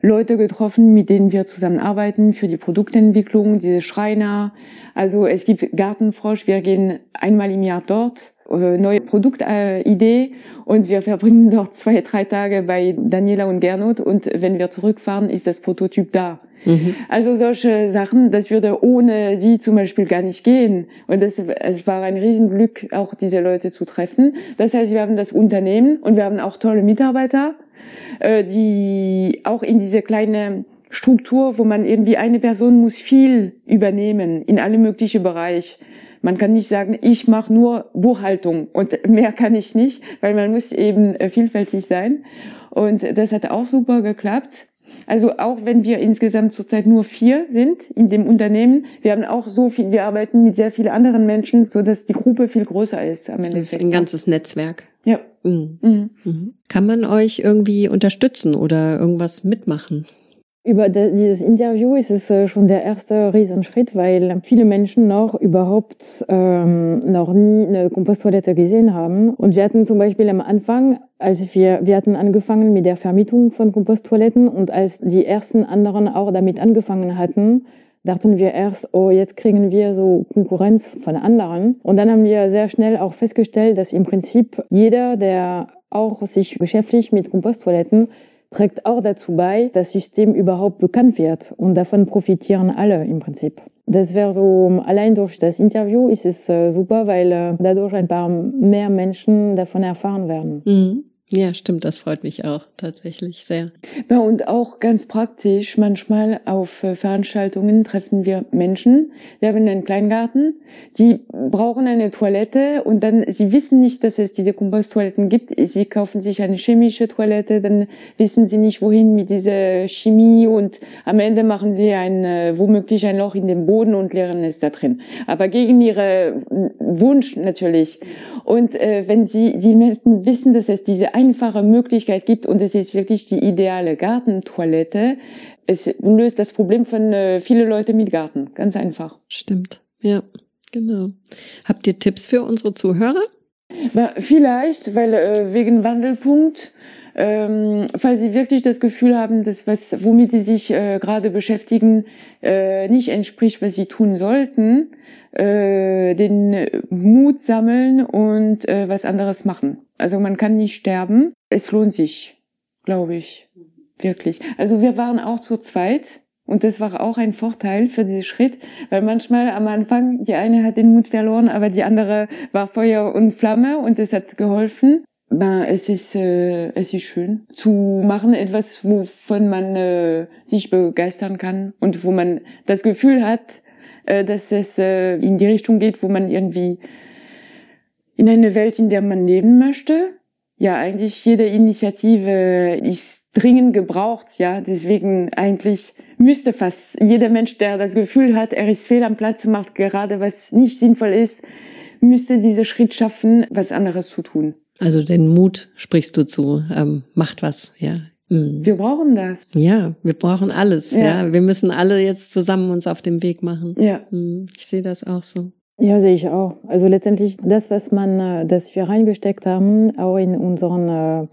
Leute getroffen, mit denen wir zusammenarbeiten für die Produktentwicklung, diese Schreiner. Also es gibt Gartenfrosch, wir gehen einmal im Jahr dort, äh, neue Produktidee und wir verbringen dort zwei, drei Tage bei Daniela und Gernot und wenn wir zurückfahren, ist das Prototyp da. Mhm. Also solche Sachen, das würde ohne sie zum Beispiel gar nicht gehen. Und das, es war ein Riesenglück, auch diese Leute zu treffen. Das heißt, wir haben das Unternehmen und wir haben auch tolle Mitarbeiter äh, die auch in diese kleine Struktur, wo man irgendwie eine Person muss viel übernehmen in alle möglichen Bereich. Man kann nicht sagen, ich mache nur Buchhaltung und mehr kann ich nicht, weil man muss eben äh, vielfältig sein. Und das hat auch super geklappt. Also auch wenn wir insgesamt zurzeit nur vier sind in dem Unternehmen, wir haben auch so viel, wir arbeiten mit sehr vielen anderen Menschen, so dass die Gruppe viel größer ist am Ende. Das ist ein ganzes Netzwerk. Ja. Mhm. Mhm. Mhm. Kann man euch irgendwie unterstützen oder irgendwas mitmachen? Über dieses Interview ist es äh, schon der erste Riesenschritt, weil viele Menschen noch überhaupt ähm, noch nie eine Komposttoilette gesehen haben. Und wir hatten zum Beispiel am Anfang, als wir, wir hatten angefangen mit der Vermietung von Komposttoiletten und als die ersten anderen auch damit angefangen hatten, dachten wir erst, oh, jetzt kriegen wir so Konkurrenz von anderen. Und dann haben wir sehr schnell auch festgestellt, dass im Prinzip jeder, der auch sich geschäftlich mit Komposttoiletten trägt auch dazu bei, dass das System überhaupt bekannt wird. Und davon profitieren alle im Prinzip. Das wäre so, allein durch das Interview ist es äh, super, weil äh, dadurch ein paar mehr Menschen davon erfahren werden. Mhm. Ja, stimmt, das freut mich auch tatsächlich sehr. Ja, und auch ganz praktisch, manchmal auf äh, Veranstaltungen treffen wir Menschen, die haben einen Kleingarten, die brauchen eine Toilette und dann, sie wissen nicht, dass es diese Komposttoiletten gibt, sie kaufen sich eine chemische Toilette, dann wissen sie nicht, wohin mit dieser Chemie und am Ende machen sie ein, äh, womöglich ein Loch in den Boden und leeren es da drin. Aber gegen ihre Wunsch natürlich. Und äh, wenn sie, die Menschen wissen, dass es diese einfache Möglichkeit gibt und es ist wirklich die ideale Gartentoilette. Es löst das Problem von äh, viele Leute mit Garten. Ganz einfach. Stimmt. Ja, genau. Habt ihr Tipps für unsere Zuhörer? Vielleicht, weil äh, wegen Wandelpunkt, ähm, falls Sie wirklich das Gefühl haben, dass was, womit Sie sich äh, gerade beschäftigen, äh, nicht entspricht, was Sie tun sollten, äh, den Mut sammeln und äh, was anderes machen. Also man kann nicht sterben. Es lohnt sich, glaube ich. Wirklich. Also wir waren auch zu zweit. Und das war auch ein Vorteil für diesen Schritt, weil manchmal am Anfang, die eine hat den Mut verloren, aber die andere war Feuer und Flamme und es hat geholfen. Ben, es ist, äh, es ist schön zu machen, etwas, wovon man äh, sich begeistern kann und wo man das Gefühl hat, äh, dass es äh, in die Richtung geht, wo man irgendwie in eine Welt, in der man leben möchte. Ja, eigentlich jede Initiative ist dringend gebraucht, ja. Deswegen eigentlich müsste fast jeder Mensch, der das Gefühl hat, er ist fehl am Platz, macht gerade was nicht sinnvoll ist, müsste diese Schritt schaffen, was anderes zu tun. Also den Mut sprichst du zu, ähm, macht was, ja. Mhm. Wir brauchen das. Ja, wir brauchen alles. Ja. ja. wir müssen alle jetzt zusammen uns auf den Weg machen. Ja, mhm. ich sehe das auch so. Ja, sehe ich auch. Also letztendlich das, was man, äh, das wir reingesteckt haben, auch in unseren, äh,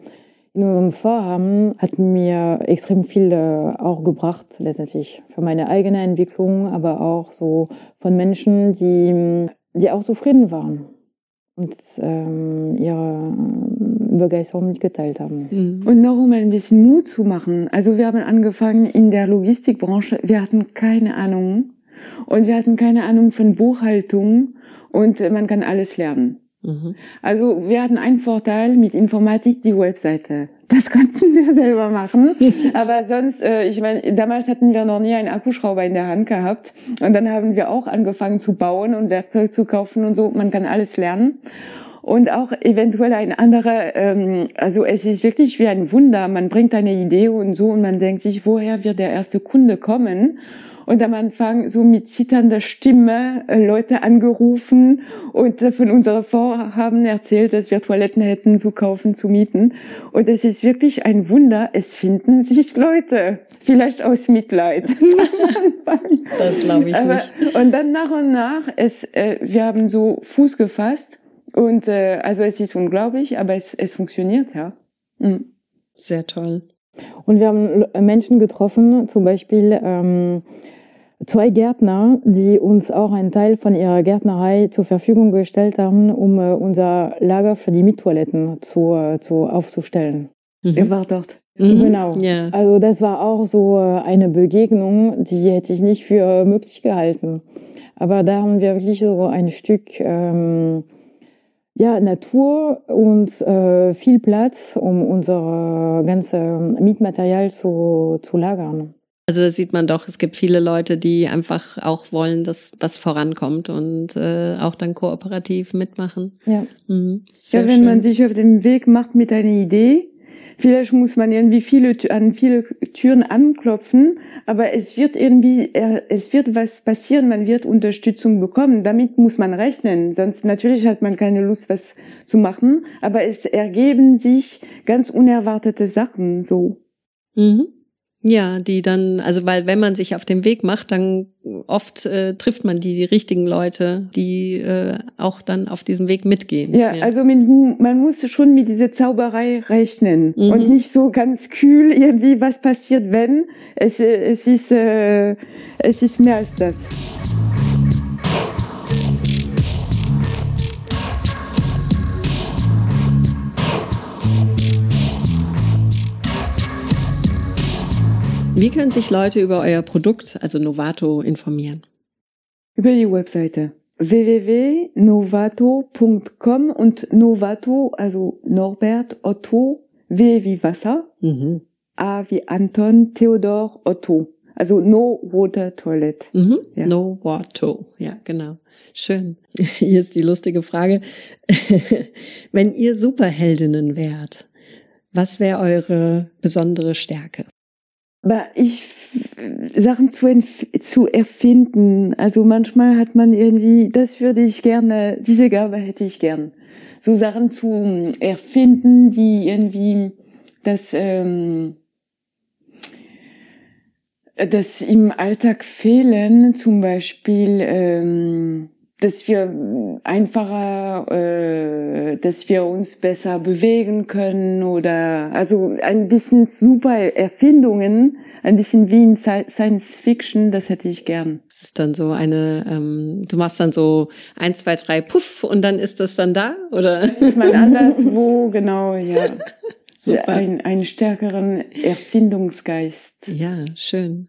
in unserem Vorhaben, hat mir extrem viel äh, auch gebracht, letztendlich. Für meine eigene Entwicklung, aber auch so von Menschen, die, die auch zufrieden waren und ähm, ihre Begeisterung mitgeteilt haben. Mhm. Und noch um ein bisschen Mut zu machen. Also wir haben angefangen in der Logistikbranche. Wir hatten keine Ahnung und wir hatten keine Ahnung von Buchhaltung und man kann alles lernen. Mhm. Also wir hatten einen Vorteil mit Informatik, die Webseite. Das konnten wir selber machen. Aber sonst, äh, ich meine, damals hatten wir noch nie einen Akkuschrauber in der Hand gehabt. Und dann haben wir auch angefangen zu bauen und Werkzeug zu kaufen und so. Man kann alles lernen und auch eventuell ein anderer, ähm, also es ist wirklich wie ein Wunder. Man bringt eine Idee und so und man denkt sich, woher wird der erste Kunde kommen? Und am Anfang so mit zitternder Stimme äh, Leute angerufen und äh, von unserer Vorhaben erzählt, dass wir Toiletten hätten zu kaufen, zu mieten. Und es ist wirklich ein Wunder, es finden sich Leute. Vielleicht aus Mitleid. das glaube ich Aber, nicht. Und dann nach und nach, es, äh, wir haben so Fuß gefasst und äh, also es ist unglaublich, aber es, es funktioniert, ja. Mhm. Sehr toll. Und wir haben Menschen getroffen, zum Beispiel ähm, zwei Gärtner, die uns auch einen Teil von ihrer Gärtnerei zur Verfügung gestellt haben, um äh, unser Lager für die Miettoiletten zu, äh, zu aufzustellen. Mhm. Ihr war dort. Mhm. Genau. Ja. Also das war auch so äh, eine Begegnung, die hätte ich nicht für möglich gehalten. Aber da haben wir wirklich so ein Stück ähm, ja, Natur und äh, viel Platz, um unser ganzes Mietmaterial zu, zu lagern. Also da sieht man doch, es gibt viele Leute, die einfach auch wollen, dass was vorankommt und äh, auch dann kooperativ mitmachen. Ja, mhm. ja wenn schön. man sich auf den Weg macht mit einer Idee, Vielleicht muss man irgendwie viele, an viele Türen anklopfen, aber es wird irgendwie, es wird was passieren, man wird Unterstützung bekommen. Damit muss man rechnen. Sonst natürlich hat man keine Lust, was zu machen, aber es ergeben sich ganz unerwartete Sachen so. Mhm. Ja, die dann, also weil wenn man sich auf den Weg macht, dann oft äh, trifft man die, die richtigen Leute, die äh, auch dann auf diesem Weg mitgehen. Ja, ja. also mit, man muss schon mit dieser Zauberei rechnen mhm. und nicht so ganz kühl irgendwie, was passiert, wenn. Es, äh, es, ist, äh, es ist mehr als das. Wie können sich Leute über euer Produkt, also Novato, informieren? Über die Webseite www.novato.com und Novato, also Norbert Otto, W wie Wasser, mhm. A wie Anton, Theodor Otto. Also No Water Toilet. Mhm. Ja. No Water, ja, genau. Schön. Hier ist die lustige Frage. Wenn ihr Superheldinnen wärt, was wäre eure besondere Stärke? Ich Sachen zu, zu erfinden. Also manchmal hat man irgendwie, das würde ich gerne, diese Gabe hätte ich gern. So Sachen zu erfinden, die irgendwie das, ähm, das im Alltag fehlen, zum Beispiel ähm, dass wir einfacher, äh, dass wir uns besser bewegen können oder also ein bisschen super Erfindungen, ein bisschen wie in Science Fiction, das hätte ich gern. Das ist dann so eine, ähm, du machst dann so eins, zwei, drei, puff und dann ist das dann da oder? Ist man anderswo, genau, ja. Super. Ein, einen stärkeren Erfindungsgeist. Ja, schön.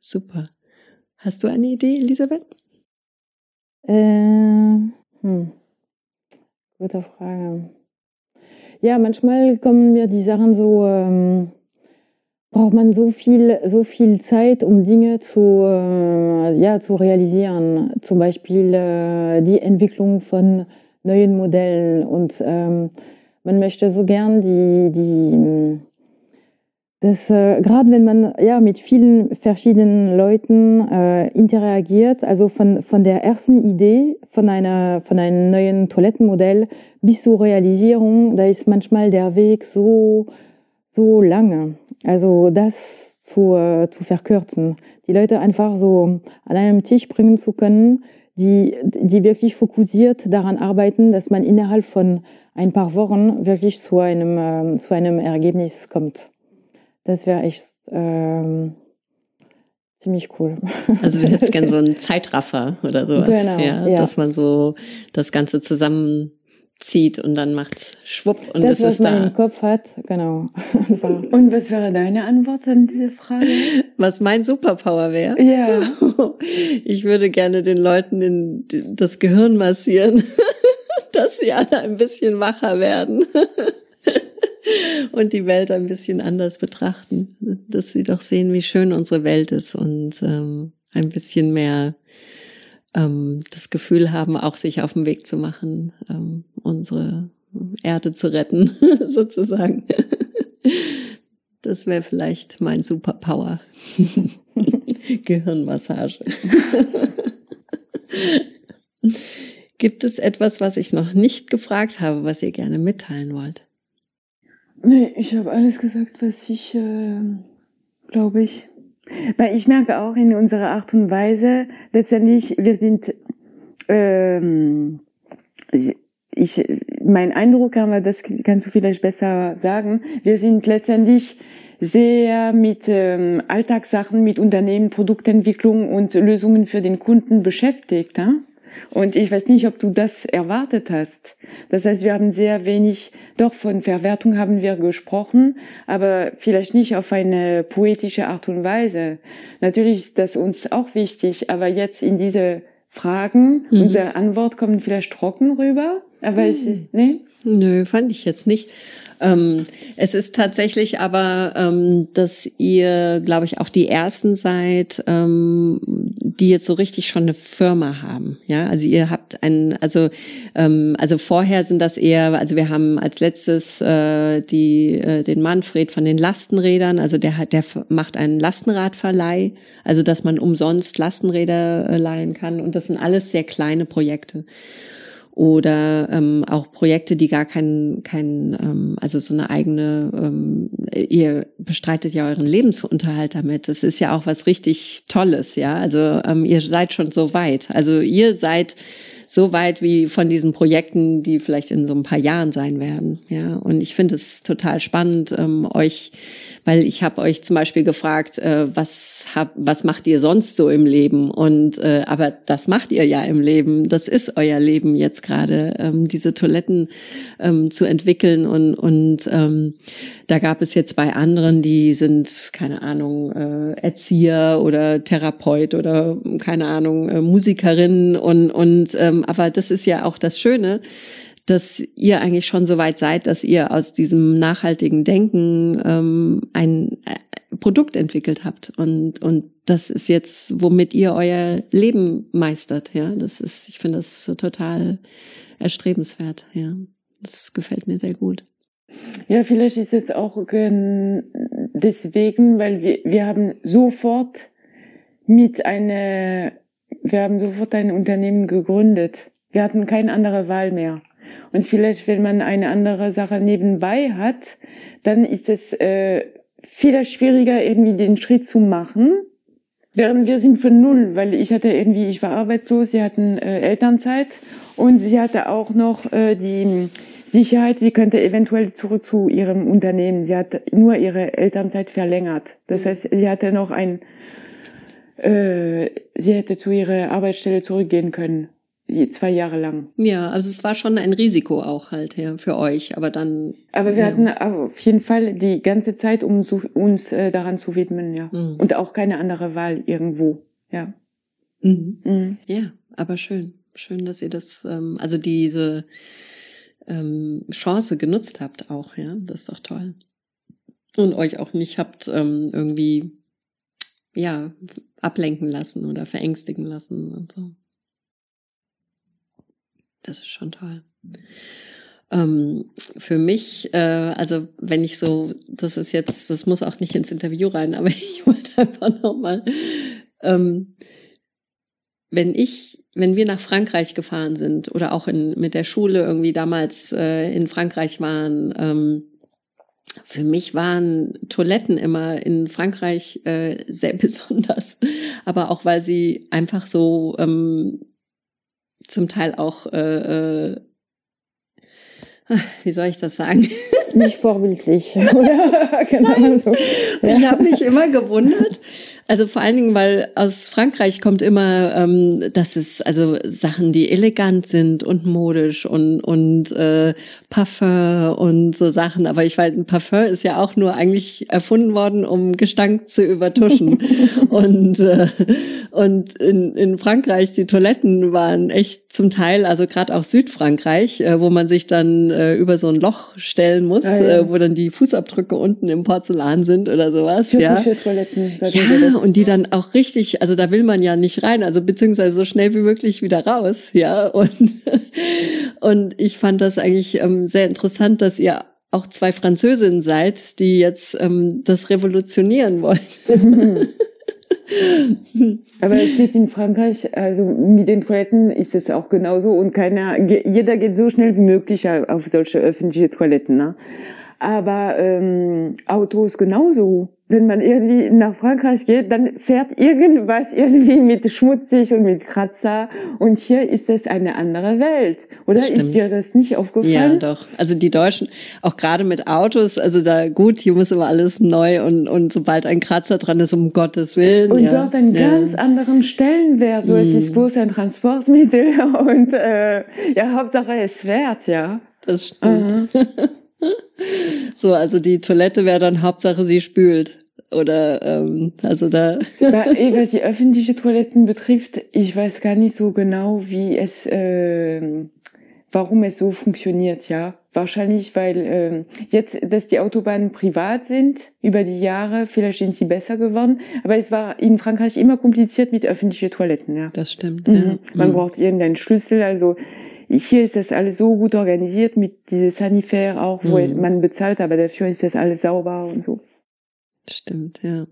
Super. Hast du eine Idee, Elisabeth? Äh, hm. Gute Frage. Ja, manchmal kommen mir die Sachen so, ähm, braucht man so viel, so viel Zeit, um Dinge zu, äh, ja, zu realisieren. Zum Beispiel äh, die Entwicklung von neuen Modellen und ähm, man möchte so gern die, die, das, äh, gerade wenn man ja mit vielen verschiedenen Leuten äh, interagiert, also von, von der ersten Idee von einer von einem neuen Toilettenmodell bis zur Realisierung, da ist manchmal der Weg so so lange. Also das zu, äh, zu verkürzen, die Leute einfach so an einem Tisch bringen zu können, die, die wirklich fokussiert daran arbeiten, dass man innerhalb von ein paar Wochen wirklich zu einem, äh, zu einem Ergebnis kommt. Das wäre echt ähm, ziemlich cool. Also du hättest gern so einen Zeitraffer oder sowas. Genau, ja, ja. Dass man so das Ganze zusammenzieht und dann macht schwupp und das, es was ist man da. im Kopf hat, genau. Und was wäre deine Antwort an diese Frage? Was mein Superpower wäre? Ja. Ich würde gerne den Leuten in das Gehirn massieren, dass sie alle ein bisschen wacher werden und die Welt ein bisschen anders betrachten, dass sie doch sehen, wie schön unsere Welt ist und ähm, ein bisschen mehr ähm, das Gefühl haben, auch sich auf den Weg zu machen, ähm, unsere Erde zu retten, sozusagen. Das wäre vielleicht mein Superpower. Gehirnmassage. Gibt es etwas, was ich noch nicht gefragt habe, was ihr gerne mitteilen wollt? Nee, ich habe alles gesagt, was ich, äh, glaube ich. Weil ich merke auch in unserer Art und Weise, letztendlich, wir sind, ähm, ich, mein Eindruck, aber das kannst du vielleicht besser sagen, wir sind letztendlich sehr mit ähm, Alltagssachen, mit Unternehmen, Produktentwicklung und Lösungen für den Kunden beschäftigt. Hein? Und ich weiß nicht, ob du das erwartet hast. Das heißt, wir haben sehr wenig, doch von Verwertung haben wir gesprochen, aber vielleicht nicht auf eine poetische Art und Weise. Natürlich ist das uns auch wichtig, aber jetzt in diese Fragen, Mhm. unsere Antwort kommt vielleicht trocken rüber, aber es ist, ne? Nö, fand ich jetzt nicht. Ähm, es ist tatsächlich aber, ähm, dass ihr, glaube ich, auch die ersten seid, ähm, die jetzt so richtig schon eine Firma haben. Ja, also ihr habt ein, also ähm, also vorher sind das eher, also wir haben als letztes äh, die äh, den Manfred von den Lastenrädern, also der hat, der macht einen Lastenradverleih, also dass man umsonst Lastenräder äh, leihen kann und das sind alles sehr kleine Projekte oder ähm, auch Projekte, die gar keinen, kein, ähm, also so eine eigene, ähm, ihr bestreitet ja euren Lebensunterhalt damit. Das ist ja auch was richtig Tolles, ja. Also ähm, ihr seid schon so weit. Also ihr seid so weit wie von diesen Projekten, die vielleicht in so ein paar Jahren sein werden, ja. Und ich finde es total spannend, ähm, euch, weil ich habe euch zum Beispiel gefragt, äh, was hab, was macht ihr sonst so im Leben? Und äh, aber das macht ihr ja im Leben. Das ist euer Leben jetzt gerade, ähm, diese Toiletten ähm, zu entwickeln und und ähm, da gab es jetzt bei anderen, die sind keine Ahnung äh, Erzieher oder Therapeut oder keine Ahnung äh, Musikerin und und ähm, aber das ist ja auch das Schöne dass ihr eigentlich schon so weit seid, dass ihr aus diesem nachhaltigen Denken ähm, ein Produkt entwickelt habt und und das ist jetzt, womit ihr euer Leben meistert. Ja, das ist, ich finde das total erstrebenswert. Ja, das gefällt mir sehr gut. Ja, vielleicht ist es auch deswegen, weil wir, wir haben sofort mit einer, wir haben sofort ein Unternehmen gegründet. Wir hatten keine andere Wahl mehr. Und vielleicht, wenn man eine andere Sache nebenbei hat, dann ist es äh, viel schwieriger, irgendwie den Schritt zu machen. Während wir sind von null, weil ich hatte irgendwie, ich war arbeitslos, sie hatten äh, Elternzeit und sie hatte auch noch äh, die Sicherheit, sie könnte eventuell zurück zu ihrem Unternehmen. Sie hat nur ihre Elternzeit verlängert. Das heißt, sie hatte noch ein, äh, sie hätte zu ihrer Arbeitsstelle zurückgehen können, je- zwei Jahre lang. Ja, also es war schon ein Risiko auch halt ja, für euch, aber dann. Aber wir Ja. hatten auf jeden Fall die ganze Zeit, um uns äh, daran zu widmen, ja. Mhm. Und auch keine andere Wahl irgendwo, ja. Mhm. Mhm. Ja, aber schön. Schön, dass ihr das, ähm, also diese ähm, Chance genutzt habt auch, ja. Das ist doch toll. Und euch auch nicht habt ähm, irgendwie, ja, ablenken lassen oder verängstigen lassen und so. Das ist schon toll. Ähm, für mich, äh, also wenn ich so, das ist jetzt, das muss auch nicht ins Interview rein, aber ich wollte einfach nochmal, ähm, wenn ich, wenn wir nach Frankreich gefahren sind oder auch in, mit der Schule irgendwie damals äh, in Frankreich waren, ähm, für mich waren Toiletten immer in Frankreich äh, sehr besonders, aber auch weil sie einfach so ähm, zum Teil auch, äh, äh, wie soll ich das sagen? Nicht vorbildlich, oder? genau so. Ich habe mich immer gewundert, also vor allen Dingen, weil aus Frankreich kommt immer, ähm, dass es also Sachen, die elegant sind und modisch und und äh, Parfum und so Sachen. Aber ich weiß, ein Parfum ist ja auch nur eigentlich erfunden worden, um Gestank zu übertuschen. und äh, und in, in Frankreich die Toiletten waren echt zum Teil, also gerade auch Südfrankreich, äh, wo man sich dann äh, über so ein Loch stellen muss, ah, ja. äh, wo dann die Fußabdrücke unten im Porzellan sind oder sowas. Türkische ja. Toiletten. Ja, und die dann auch richtig, also da will man ja nicht rein, also beziehungsweise so schnell wie möglich wieder raus, ja. Und, und ich fand das eigentlich ähm, sehr interessant, dass ihr auch zwei Französinnen seid, die jetzt ähm, das revolutionieren wollen. Aber es geht in Frankreich, also mit den Toiletten ist es auch genauso und keiner, jeder geht so schnell wie möglich auf solche öffentliche Toiletten. Ne? Aber ähm, Autos genauso wenn man irgendwie nach Frankreich geht, dann fährt irgendwas irgendwie mit schmutzig und mit Kratzer. Und hier ist es eine andere Welt. Oder ist dir das nicht aufgefallen? Ja, doch. Also die Deutschen, auch gerade mit Autos, also da gut, hier muss immer alles neu und, und sobald ein Kratzer dran ist, um Gottes Willen. Und ja. dort einen ja. ganz anderen Stellenwert. So, es ist bloß ein Transportmittel und äh, ja, Hauptsache es fährt, ja. Das stimmt. So, also die Toilette wäre dann Hauptsache, sie spült. Oder ähm, also da. Eh, was die öffentliche Toiletten betrifft, ich weiß gar nicht so genau, wie es, äh, warum es so funktioniert, ja. Wahrscheinlich, weil äh, jetzt, dass die Autobahnen privat sind über die Jahre, vielleicht sind sie besser geworden. Aber es war in Frankreich immer kompliziert mit öffentlichen Toiletten, ja. Das stimmt. Mhm. Ja. Man mhm. braucht irgendeinen Schlüssel, also hier ist das alles so gut organisiert mit diese Sanifair auch, wo mhm. man bezahlt, aber dafür ist das alles sauber und so. Stimmt, ja.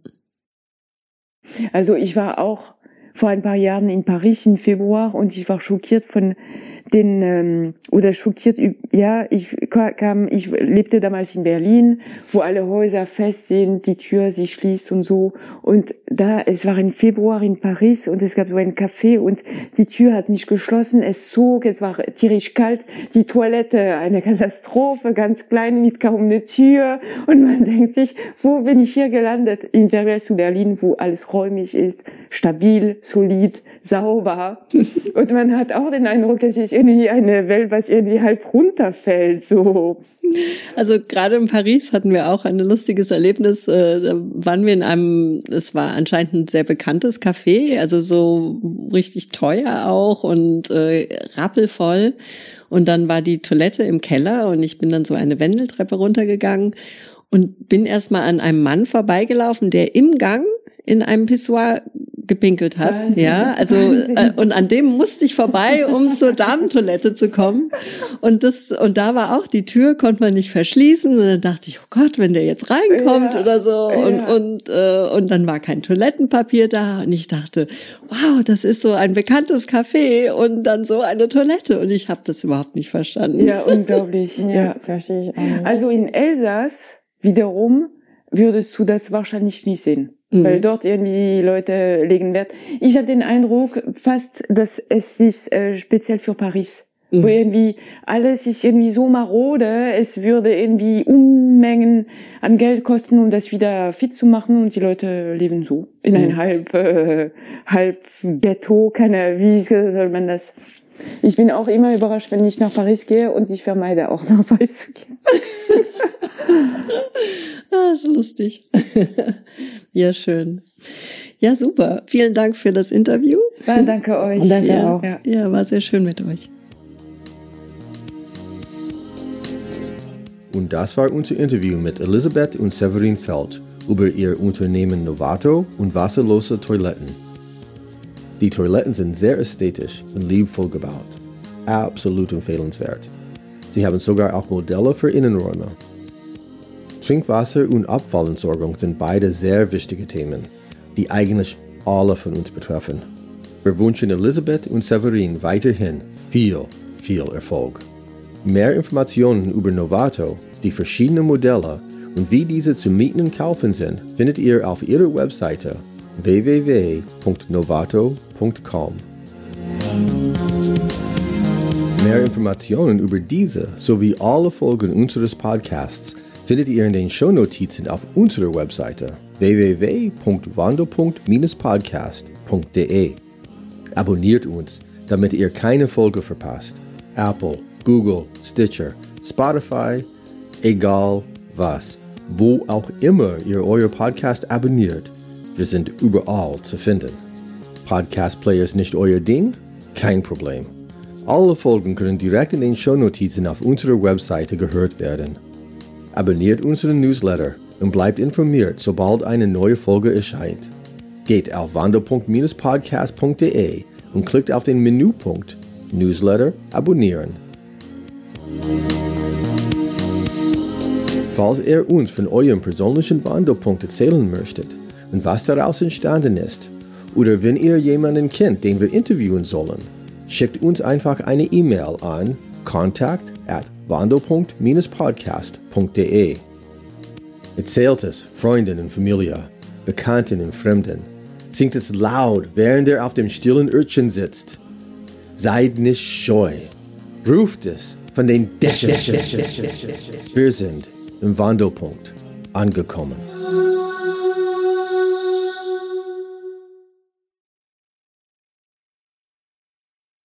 Also ich war auch vor ein paar Jahren in Paris im Februar und ich war schockiert von den ähm, oder schockiert ja ich kam ich lebte damals in Berlin wo alle Häuser fest sind die Tür sich schließt und so. Und da es war im Februar in Paris und es gab so ein Café und die Tür hat nicht geschlossen. Es zog es war tierisch kalt die Toilette eine Katastrophe ganz klein mit kaum eine Tür. Und man denkt sich wo bin ich hier gelandet? Im Vergleich zu Berlin wo alles räumig ist stabil solid sauber. Und man hat auch den Eindruck, es ist irgendwie eine Welt, was irgendwie halb runterfällt, so. Also gerade in Paris hatten wir auch ein lustiges Erlebnis. Äh, da waren wir in einem, es war anscheinend ein sehr bekanntes Café, also so richtig teuer auch und äh, rappelvoll. Und dann war die Toilette im Keller und ich bin dann so eine Wendeltreppe runtergegangen und bin erstmal an einem Mann vorbeigelaufen, der im Gang in einem Pissoir gepinkelt hat. Wahnsinn. Ja, also äh, und an dem musste ich vorbei, um zur Damentoilette zu kommen. Und das und da war auch die Tür konnte man nicht verschließen und dann dachte ich, oh Gott, wenn der jetzt reinkommt ja, oder so und ja. und äh, und dann war kein Toilettenpapier da und ich dachte, wow, das ist so ein bekanntes Café und dann so eine Toilette und ich habe das überhaupt nicht verstanden. Ja, unglaublich. ja, ja, verstehe ich. Auch nicht. Also in Elsass wiederum würdest du das wahrscheinlich nicht sehen. Mhm. Weil dort irgendwie Leute legen Wert. Ich habe den Eindruck fast, dass es ist äh, speziell für Paris. Mhm. Wo irgendwie alles ist irgendwie so marode, es würde irgendwie Unmengen an Geld kosten, um das wieder fit zu machen und die Leute leben so in mhm. ein halb äh, halb Ghetto, keine wie soll man das ich bin auch immer überrascht, wenn ich nach Paris gehe und ich vermeide auch nach Paris zu gehen. ah, ist lustig. ja, schön. Ja, super. Vielen Dank für das Interview. Ja, danke euch. Und danke ja, auch. Ja. ja, war sehr schön mit euch. Und das war unser Interview mit Elisabeth und Severin Feld über ihr Unternehmen Novato und wasserlose Toiletten. Die Toiletten sind sehr ästhetisch und liebevoll gebaut. Absolut empfehlenswert. Sie haben sogar auch Modelle für Innenräume. Trinkwasser und Abfallentsorgung sind beide sehr wichtige Themen, die eigentlich alle von uns betreffen. Wir wünschen Elisabeth und Severin weiterhin viel, viel Erfolg. Mehr Informationen über Novato, die verschiedenen Modelle und wie diese zu mieten und kaufen sind, findet ihr auf ihrer Webseite www.novato.com. Mehr Informationen über diese sowie alle Folgen unseres Podcasts findet ihr in den Shownotizen auf unserer Webseite www.wando.-podcast.de. Abonniert uns, damit ihr keine Folge verpasst. Apple, Google, Stitcher, Spotify, egal was, wo auch immer ihr euer Podcast abonniert. Wir sind überall zu finden. Podcast Player ist nicht euer Ding? Kein Problem. Alle Folgen können direkt in den Shownotizen auf unserer Webseite gehört werden. Abonniert unseren Newsletter und bleibt informiert, sobald eine neue Folge erscheint. Geht auf wando.podcastde und klickt auf den Menüpunkt Newsletter abonnieren. Falls ihr uns von eurem persönlichen Wandelpunkt erzählen möchtet und was daraus entstanden ist, oder wenn ihr jemanden kennt, den wir interviewen sollen, schickt uns einfach eine E-Mail an contact at wandel.-podcast.de. Erzählt es Freunden und Familie, Bekannten und Fremden. Singt es laut, während er auf dem stillen Örtchen sitzt. Seid nicht scheu. Ruft es von den Dächern. Wir sind im Wandelpunkt angekommen.